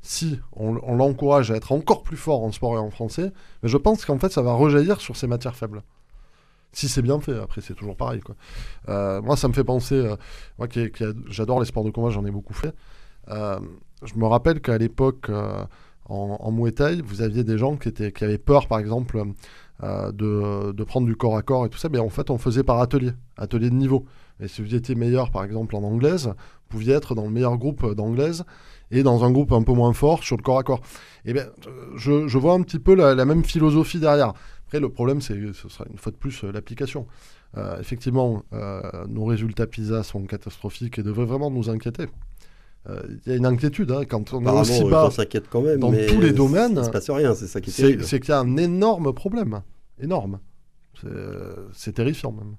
S5: si on, l'encourage à être encore plus fort en sport et en français, mais je pense qu'en fait ça va rejaillir sur ses matières faibles. Si c'est bien fait, après c'est toujours pareil. Euh, moi, ça me fait penser, euh, moi qui, j'adore les sports de combat, j'en ai beaucoup fait. Euh, je me rappelle qu'à l'époque, en, en vous aviez des gens qui, étaient, qui avaient peur, par exemple, de, de, prendre du corps à corps et tout ça. Mais en fait, on faisait par atelier, atelier de niveau. Et si vous étiez meilleur, par exemple, en anglaise, vous pouviez être dans le meilleur groupe d'anglaise et dans un groupe un peu moins fort sur le corps à corps. Et bien, je, je vois un petit peu la, la même philosophie derrière. Après, le problème, c'est ce sera une fois de plus euh, l'application. Euh, effectivement, euh, nos résultats PISA sont catastrophiques et devraient vraiment nous inquiéter. Il y a une inquiétude hein, quand on est aussi bas
S2: quand même,
S5: dans tous les domaines.
S2: Il ne se passe rien, c'est ça qui est.
S5: C'est qu'il y a un énorme problème, énorme. C'est terrifiant même.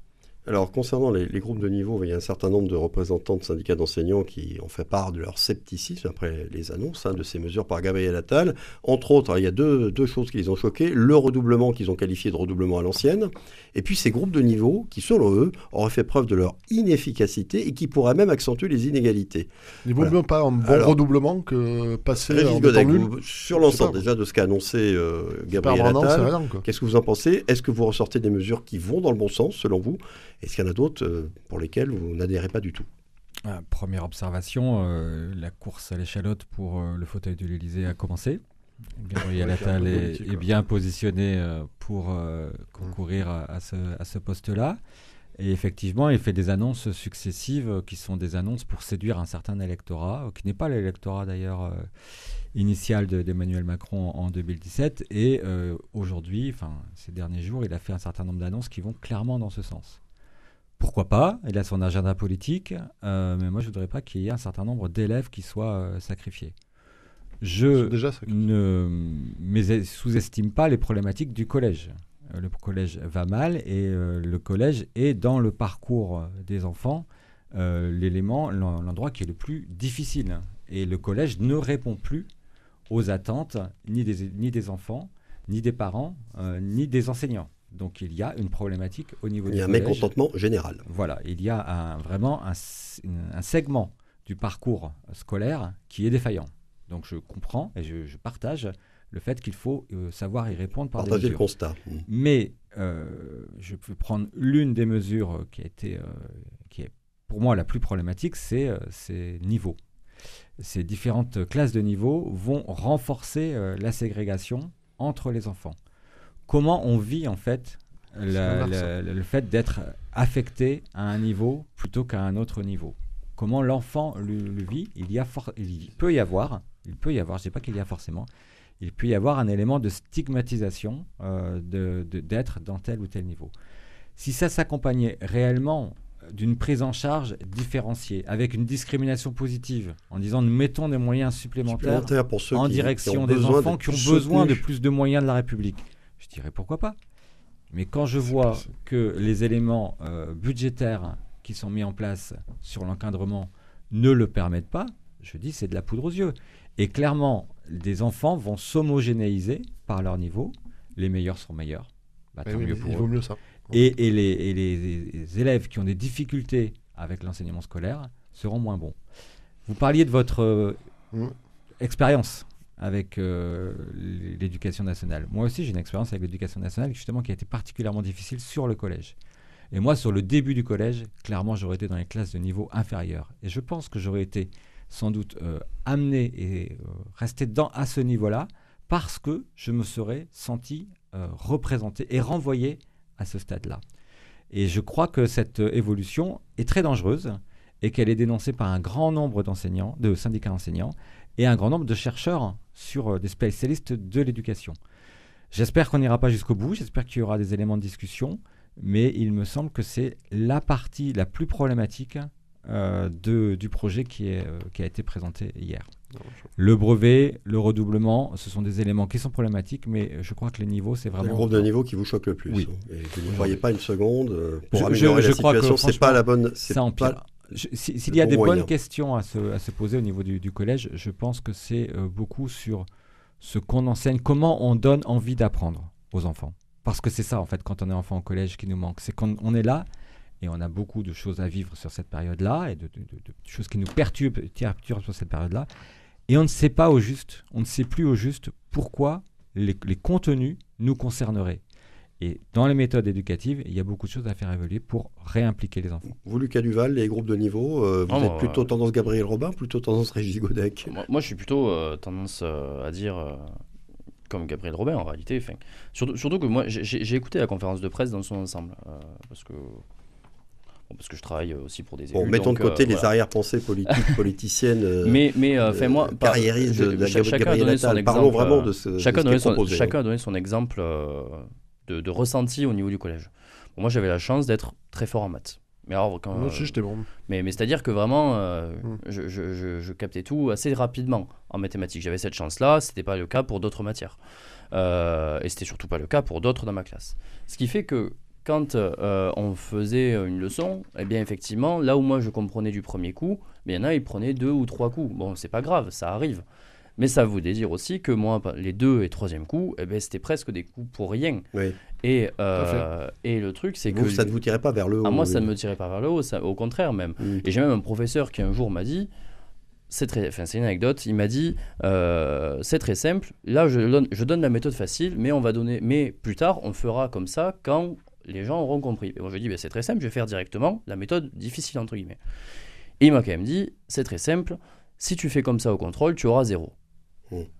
S2: Alors, concernant les, groupes de niveau, il y a un certain nombre de représentants de syndicats d'enseignants qui ont fait part de leur scepticisme après les annonces hein, de ces mesures par Gabriel Attal. Entre autres, il y a deux, choses qui les ont choqués. Le redoublement qu'ils ont qualifié de redoublement à l'ancienne, et puis ces groupes de niveau qui, selon eux, auraient fait preuve de leur inefficacité et qui pourraient même accentuer les inégalités.
S5: Il vaut mieux pas un bon redoublement que passer en
S2: Godec, Sur l'ensemble déjà de ce qu'a annoncé euh, Gabriel Attal, qu'est-ce que vous en pensez? Est-ce que vous ressortez des mesures qui vont dans le bon sens, selon vous? Est-ce qu'il y en a d'autres euh, pour lesquelles vous n'adhérez pas du tout?
S3: Ah, Première observation, euh, la course à l'échalote pour euh, le fauteuil de l'Elysée a commencé. Gabriel Attal est, bien positionné pour concourir à, ce, poste-là. Et effectivement, il fait des annonces successives qui sont des annonces pour séduire un certain électorat, qui n'est pas l'électorat d'ailleurs initial d'Emmanuel Macron en 2017. Et aujourd'hui, enfin ces derniers jours, il a fait un certain nombre d'annonces qui vont clairement dans ce sens. Pourquoi pas Il a son agenda politique, euh, mais moi je voudrais pas qu'il y ait un certain nombre d'élèves qui soient euh, sacrifiés. Je ne sous-estime pas les problématiques du collège. Euh, le collège va mal et le collège est dans le parcours des enfants l'élément, l'endroit qui est le plus difficile. Et le collège ne répond plus aux attentes ni des, ni des enfants, ni des parents, ni des enseignants. Donc il y a une problématique au niveau du
S2: Il y
S3: a
S2: un mécontentement général.
S3: Voilà, il y a vraiment un, segment du parcours scolaire qui est défaillant. Donc je comprends et je, partage le fait qu'il faut euh, savoir y répondre par
S2: Partager
S3: des
S2: le constat. Mmh.
S3: Mais euh, je peux prendre l'une des mesures qui, a été, euh, qui est pour moi la plus problématique, c'est ces niveaux. Ces différentes classes de niveaux vont renforcer la ségrégation entre les enfants comment on vit en fait le fait d'être affecté à un niveau plutôt qu'à un autre niveau. Comment l'enfant le, vit il, y a il peut y avoir, il peut y avoir, je ne sais pas qu'il y a forcément, il peut y avoir un élément de stigmatisation euh, d'être dans tel ou tel niveau. Si ça s'accompagnait réellement d'une prise en charge différenciée, avec une discrimination positive, en disant nous mettons des moyens supplémentaires, en direction des enfants qui ont besoin de plus de moyens de la République je dirais pourquoi pas. Mais quand je vois que les éléments euh, budgétaires qui sont mis en place sur l'encadrement ne le permettent pas, je dis c'est de la poudre aux yeux. Et clairement, des enfants vont s'homogénéiser par leur niveau. Les meilleurs sont meilleurs.
S5: Bah, tant mieux pour il vaut mieux ça.
S3: Et, les, les, élèves qui ont des difficultés avec l'enseignement scolaire seront moins bons. Vous parliez de votre euh, mmh. expérience avec euh, l'éducation nationale. Moi aussi, j'ai une expérience avec l'éducation nationale, justement, qui a été particulièrement difficile sur le collège. Et moi, sur le début du collège, clairement, j'aurais été dans les classes de niveau inférieur. Et je pense que j'aurais été sans doute euh, amené et euh, resté dans, à ce niveau-là parce que je me serais senti représenté et renvoyé à ce stade-là. Et je crois que cette évolution est très dangereuse et qu'elle est dénoncée par un grand nombre d'enseignants, de syndicats enseignants, et un grand nombre de chercheurs sur euh, des spécialistes de l'éducation. J'espère qu'on n'ira pas jusqu'au bout, j'espère qu'il y aura des éléments de discussion, mais il me semble que c'est la partie la plus problématique euh, de, du projet qui, est, euh, qui a été présenté hier. Le brevet, le redoublement, ce sont des éléments qui sont problématiques, mais je crois que les niveaux, c'est vraiment...
S2: le groupe de niveau qui vous choque le plus.
S3: Oui.
S2: Et vous ne croyez pas une seconde pour je, améliorer je, la situation, c'est pas la bonne...
S3: Ça empire. S'il y a des bonnes questions à se, poser au niveau du, collège, je pense que c'est euh, beaucoup sur ce qu'on enseigne, comment on donne envie d'apprendre aux enfants. Parce que c'est ça, en fait, quand on est enfant au collège qui nous manque. C'est qu'on est là et on a beaucoup de choses à vivre sur cette période-là et de, choses qui nous perturbent, sur cette période-là. Et on ne sait pas au juste, on ne sait plus au juste pourquoi les contenus nous concerneraient. Et dans les méthodes éducatives, il y a beaucoup de choses à faire évoluer pour réimpliquer les enfants.
S2: Vous, Lucas Duval, les groupes de niveau, euh, vous
S4: Ah,
S2: êtes
S4: moi,
S2: plutôt
S4: euh,
S2: tendance Gabriel Robin, plutôt tendance Régis Godec
S4: Moi, moi, je suis plutôt euh, tendance euh, à dire euh, comme Gabriel Robin en réalité. Enfin, surtout, surtout que moi, j'ai- écouté la conférence de presse dans son ensemble. euh, parce, que, parce que je travaille aussi pour des élus.
S2: Bon, mettons de côté
S4: euh,
S2: les
S4: voilà.
S2: arrière-pensées politiques, politiciennes,
S4: Mais, mais euh, enfin, moi,
S2: euh,
S4: par-
S2: carriéristes
S4: je-
S2: de, de
S4: cha- chacun a
S2: Gabriel
S4: donné son
S2: Attal. Parlons
S4: exemple,
S2: vraiment de ce, de
S4: chacun,
S2: ce
S4: donné son, chacun a donné son exemple euh, de, de ressenti au niveau du collège. Bon, moi, j'avais la chance d'être très fort en maths. Mais alors, quand,
S5: Moi aussi, j'étais bon.
S4: mais, mais c'est-à-dire que vraiment, euh,
S5: Mm.
S4: je, je- je- je captais tout assez rapidement en mathématiques. J'avais cette chance-là, c'était pas le cas pour d'autres matières. Euh, et c'était surtout pas le cas pour d'autres dans ma classe. Ce qui fait que quand euh, on faisait une leçon, eh bien effectivement, là où moi je comprenais du premier coup, il y en a, ils prenaient deux ou trois coups. Bon, c'est pas grave, ça arrive. Mais ça voulait dire aussi que moi, les deux et troisième coups, eh ben, c'était presque des coups pour rien.
S2: Oui.
S4: Et, euh, et le truc, c'est que...
S2: Vous, ça ne vous tirait pas vers le haut
S4: Ah, moi, ça ne me tirait pas vers le haut, ça- au contraire même.
S2: Mm.
S4: Et j'ai même un professeur qui un jour m'a dit, c'est très, enfin, c'est une anecdote, il m'a dit, euh, c'est très simple, là je donne, je donne la méthode facile, mais on va donner, mais plus tard on fera comme ça quand les gens auront compris. Et moi je lui ai dit, Ben, c'est très simple, je vais faire directement la méthode difficile entre guillemets. Et il m'a quand même dit, c'est très simple, si tu fais comme ça au contrôle, tu auras zéro.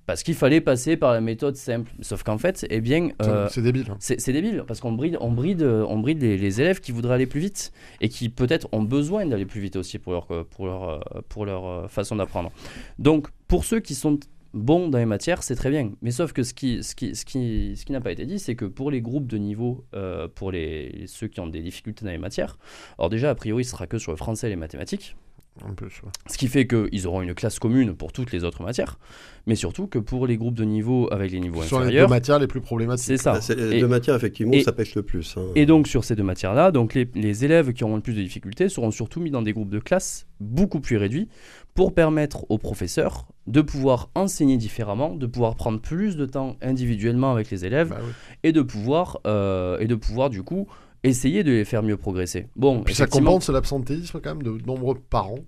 S4: Parce qu'il fallait passer par la méthode simple. Sauf qu'en fait, eh bien,
S5: C'est-
S4: euh,
S5: C'est débile. hein.
S4: c'est c'est débile parce qu'on bride, on bride, on bride les, les élèves qui voudraient aller plus vite et qui peut-être ont besoin d'aller plus vite aussi pour leur, pour leur, euh, pour leur euh, façon d'apprendre. Donc pour ceux qui sont bons dans les matières, c'est très bien. Mais sauf que ce qui, ce qui, ce qui, ce qui n'a pas été dit, c'est que pour les groupes de niveau, euh, pour les, ceux qui ont des difficultés dans les matières, alors déjà a priori ce sera que sur le français et les mathématiques.
S5: En plus, ouais.
S4: Ce qui fait qu'ils auront une classe commune pour toutes les autres matières, mais surtout que pour les groupes de niveau avec les niveaux
S5: Sur les deux
S4: inférieurs,
S5: matières les plus problématiques.
S4: c'est ça.
S2: Bah, c'est les
S4: Et-
S2: deux matières, effectivement,
S4: et-
S2: ça pêche le plus. hein.
S4: et donc sur ces deux matières-là, donc les, les élèves qui auront le plus de difficultés seront surtout mis dans des groupes de classe beaucoup plus réduits pour permettre aux professeurs de pouvoir enseigner différemment, de pouvoir prendre plus de temps individuellement avec les élèves
S5: Bah oui.
S4: et de pouvoir euh, et de pouvoir du coup essayer de les faire mieux progresser. Bon,
S5: Puis ça compense l'absentéisme quand même de nombreux parents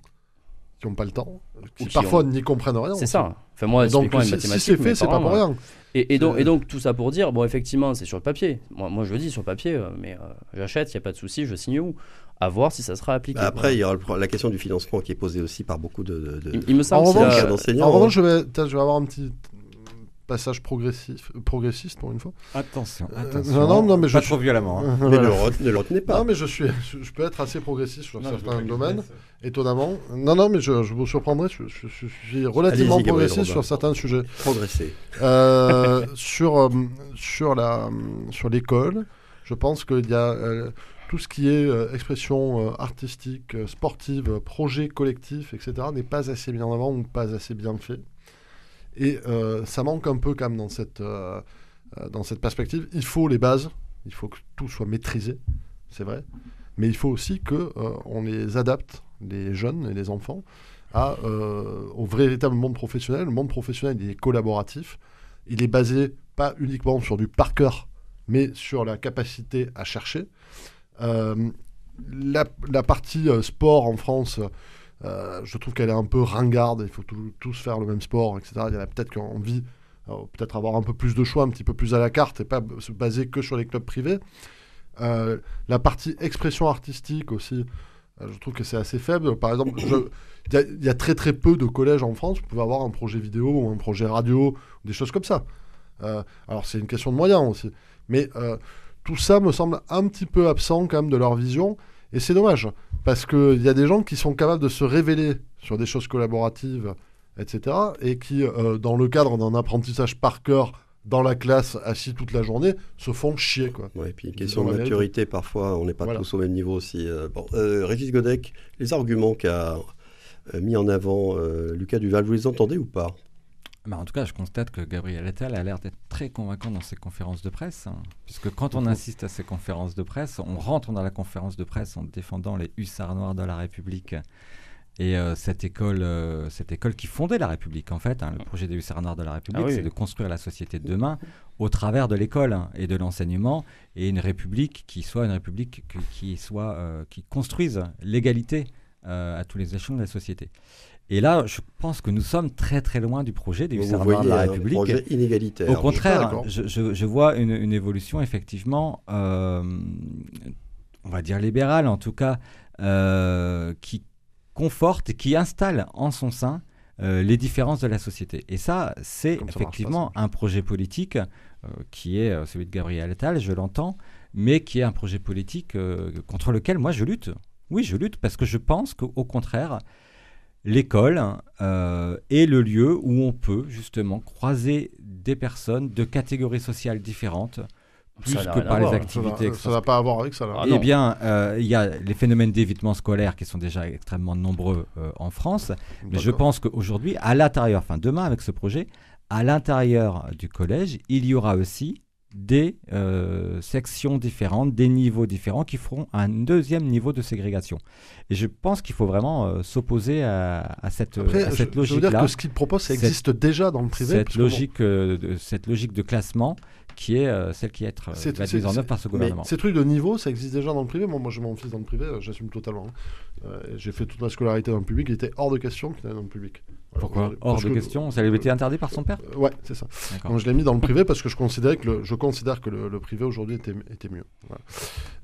S5: qui n'ont pas le temps, qui, parfois n'y comprennent rien.
S4: c'est ça. Enfin moi,
S5: Donc si, si c'est fait, c'est pas pour rien.
S4: Et, et donc, et donc tout ça pour dire, bon effectivement c'est sur le papier. Moi, moi je le dis sur le papier, euh, mais euh, j'achète, il n'y a pas de souci, je signe où À voir si ça sera appliqué.
S2: Bah, après, il y aura le la question du financement qui est posée aussi par beaucoup de. de- de-
S4: il, il me
S5: En
S4: semble
S5: revanche, En revanche,
S2: hein.
S5: je vais, je vais avoir un petit passage progressif, progressiste pour une fois.
S3: Attention,
S5: Euh,
S3: attention.
S5: non, non, non, mais je
S3: pas
S5: suis-
S3: trop violemment. hein.
S2: Mais re- ne le retenez pas.
S5: Non, mais je suis, je, je peux être assez progressiste sur
S3: Non, je
S5: certains domaines,
S3: je
S5: étonnamment. Non, non, mais je, je vous surprendrai. Je, je- je suis relativement progressiste sur certains sujets.
S2: Progresser.
S5: Euh, sur euh, sur la sur l'école, je pense qu'il y a euh, tout ce qui est euh, expression euh, artistique, euh, sportive, euh, projet collectif, etc. n'est pas assez bien en avant ou pas assez bien fait. Et euh, ça manque un peu quand même dans cette euh, euh, dans cette perspective. Il faut les bases, il faut que tout soit maîtrisé, c'est vrai. Mais il faut aussi euh, on les adapte, les jeunes et les enfants, au véritable monde professionnel. Le monde professionnel, il est collaboratif. Il est basé pas uniquement sur du par cœur, mais sur la capacité à chercher. La, partie sport en France, euh, je trouve qu'elle est un peu ringarde. Il faut tous faire le même sport, etc. Il y en a peut-être qui ont envie, euh, peut-être avoir un peu plus de choix, un petit peu plus à la carte et pas se baser que sur les clubs privés. Euh, la partie expression artistique aussi, je trouve que c'est assez faible. Par exemple, il y, a- très très peu de collèges en France. Vous pouvez avoir un projet vidéo ou un projet radio, des choses comme ça. Alors c'est une question de moyens aussi. Mais tout ça me semble un petit peu absent quand même de leur vision. Et c'est dommage. Parce qu'il y a des gens qui sont capables de se révéler sur des choses collaboratives, etc. Et qui, euh, dans le cadre d'un apprentissage par cœur dans la classe, assis toute la journée, se font chier. Quoi.
S2: Ouais, et puis question de maturité, parfois, on n'est pas
S5: Voilà.
S2: tous au même niveau aussi. euh, bon, euh, Régis Godec, les arguments qu'a mis en avant Lucas Duval, vous les entendez ou pas?
S3: Bah, en tout cas, je constate que Gabriel Attal a l'air d'être très convaincant dans ses conférences de presse. hein, puisque quand on insiste à ses conférences de presse, on rentre dans la conférence de presse en défendant les hussards noirs de la République. Et euh, cette, école, euh, cette école qui fondait la République, en fait, hein, le projet des hussards noirs de la République,
S4: Ah oui.
S3: c'est de construire la société de demain au travers de l'école hein, et de l'enseignement, et une République qui soit une République que- qui, soit, euh, qui construise l'égalité à tous les échelons de la société. Et là, je pense que nous sommes très très loin du projet du
S2: Vous
S3: gouvernement de la
S2: un
S3: République.
S2: projet inégalitaire.
S3: Au contraire, je, je- je vois une, une évolution effectivement, euh, on va dire libérale en tout cas, euh, qui conforte et qui installe en son sein euh, les différences de la société. Et ça, c'est
S5: Comme ça marche
S3: effectivement un projet politique euh, qui est celui de Gabriel Attal, je l'entends, mais qui est un projet politique euh, contre lequel moi je lutte. Oui, je lutte parce que je pense qu'au contraire, l'école euh, est le lieu où on peut justement croiser des personnes de catégories sociales différentes, plus
S4: Ça
S3: que par les
S4: voir.
S3: activités.
S5: Ça n'a pas à voir avec ça.
S4: Ah
S3: eh bien, euh, il y a les phénomènes d'évitement scolaire qui sont déjà extrêmement nombreux euh, en France, mais je pense qu'aujourd'hui, à l'intérieur, enfin demain avec ce projet, à l'intérieur du collège, il y aura aussi des euh, sections différentes, des niveaux différents qui feront un deuxième niveau de ségrégation. Et je pense qu'il faut vraiment euh, s'opposer à, à cette,
S5: Après,
S3: à
S5: je-
S3: cette
S5: je, veux dire que ce qu'il propose, ça
S3: Cette-
S5: existe déjà dans le privé.
S3: cette
S5: parce que bon,
S3: logique, euh, de, cette logique de classement qui est euh, celle qui est, être,
S5: C'est-
S3: va être mise en œuvre par ce
S5: Mais
S3: gouvernement.
S5: ces trucs de niveau, ça existe déjà dans le privé. Moi, moi j'ai mon fils dans le privé, euh, j'assume totalement. Euh, j'ai fait toute ma scolarité dans le public, il était hors de question qu'il aille dans le public.
S3: Pourquoi. Hors
S5: Parce
S3: de
S5: que-
S3: question Ça avait été interdit par son père
S5: Euh, Ouais, c'est ça. Donc je l'ai mis dans le privé parce que je considérais que le, je considère que le, le privé aujourd'hui était, était mieux. Voilà.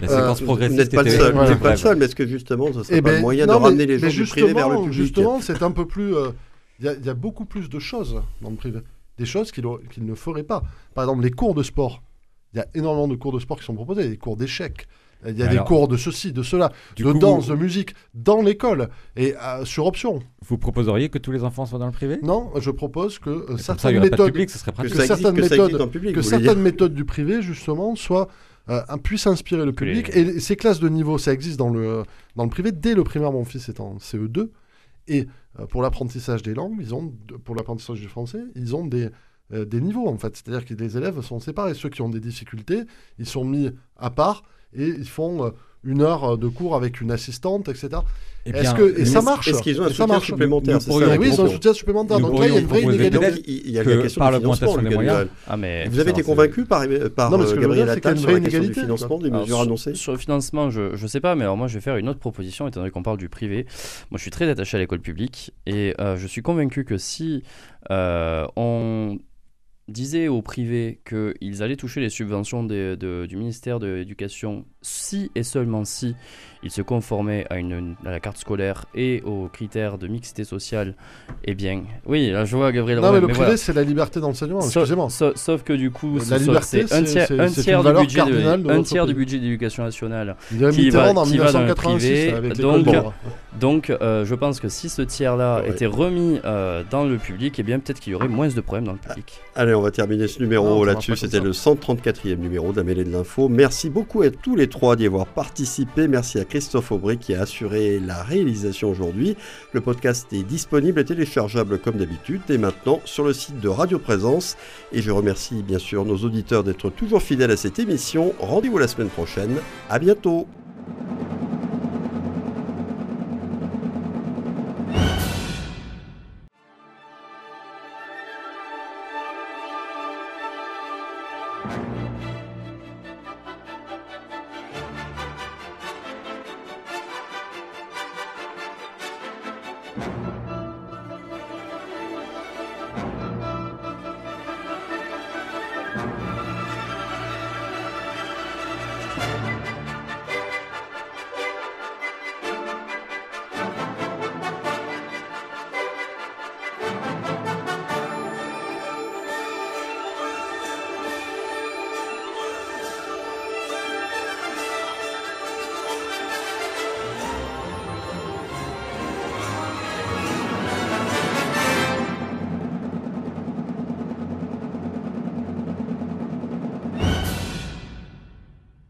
S3: La
S5: Euh,
S3: séquence
S2: Vous
S3: progressiste
S2: n'êtes pas le seul, vous n'êtes pas le seul, mais est-ce que justement, ce serait
S5: Eh
S2: pas
S5: ben,
S2: le moyen
S5: non,
S2: de
S5: mais-
S2: ramener les gens du privé vers le
S5: justement-
S2: public
S5: Justement, c'est un peu plus. euh, Il y, a- il y a beaucoup plus de choses dans le privé. Des choses qu'il ne ferait pas. Par exemple, les cours de sport. Il y a énormément de cours de sport qui sont proposés. Des cours d'échecs. Il y a
S3: Alors-
S5: des cours de ceci, de cela, de
S3: coup,
S5: danse, de musique, dans l'école. Et euh, sur option.
S3: Vous proposeriez que tous les enfants soient dans le privé?
S5: Non, je propose que euh, certaines méthodes
S3: public, ce serait
S2: Que existe,
S5: certaines
S2: que
S5: méthodes-
S2: public,
S5: que certaines du privé, justement, soient, euh, puissent inspirer le public.
S4: les-
S5: Et ces classes de niveau, ça existe dans le, dans le privé. Dès le primaire, mon fils est en CE2. Et euh, pour l'apprentissage des langues, ils ont, pour l'apprentissage du français, ils ont des, euh, des niveaux, en fait. C'est-à-dire que les élèves sont séparés. Ceux qui ont des difficultés, ils sont mis à part et ils font... euh, une heure de cours avec une assistante, etc.
S3: Eh
S5: Est-ce
S3: bien,
S5: que, et ça marche
S2: Est-ce qu'ils ont un
S5: et ça
S2: soutien
S5: marche.
S2: supplémentaire
S5: Et oui, ils ont un soutien supplémentaire. Donc là, il y a une vraie inégalité.
S2: Il y a la question
S3: par
S2: du financement,
S3: des
S2: Lucas
S3: moyens,
S2: Duval.
S4: Ah, mais
S2: Vous avez été convaincu par, par
S5: Non, mais ce
S2: euh,
S5: que je veux
S2: Gabriel
S5: dire, c'est qu'il y a
S2: Attal
S5: une
S2: sur la
S5: vraie
S2: question du financement des
S4: Alors,
S2: mesures
S4: sur-
S2: annoncées
S4: Sur le financement, je ne sais pas, mais alors moi je vais faire une autre proposition, étant donné qu'on parle du privé. Moi je suis très attaché à l'école publique et euh, je suis convaincu que si euh, on disait au privé qu'ils allaient toucher les subventions des- de- du ministère de l'Éducation si et seulement si ils se conformaient à, une, à la carte scolaire et aux critères de mixité sociale, eh bien, oui, là, je vois Gabriel
S5: Non,
S4: Romain,
S5: mais le
S4: mais
S5: privé,
S4: voilà.
S5: c'est la liberté d'enseignement.
S4: Sauf,
S5: Excusez-moi.
S4: sauf- sauf que du coup,
S5: La
S4: ce-
S5: liberté,
S4: c'est un tiers, un du budget de,
S5: de
S4: un tiers du budget de l'éducation nationale.
S5: Il
S4: qui va-
S5: en
S4: qui va dans le
S5: 1986
S4: privé,
S5: avec
S4: donc-. Donc, euh, je pense que si ce tiers-là
S2: Ouais.
S4: était remis euh, dans le public, eh bien peut-être qu'il y aurait moins de problèmes dans le public.
S2: Allez, on va terminer ce numéro là-dessus. C'était le 134e numéro de la mêlée de l'info. Merci beaucoup à tous les trois d'y avoir participé. Merci à Christophe Aubry qui a assuré la réalisation aujourd'hui. Le podcast est disponible et téléchargeable comme d'habitude dès maintenant sur le site de Radio Présence. Et je remercie bien sûr nos auditeurs d'être toujours fidèles à cette émission. Rendez-vous la semaine prochaine. À bientôt.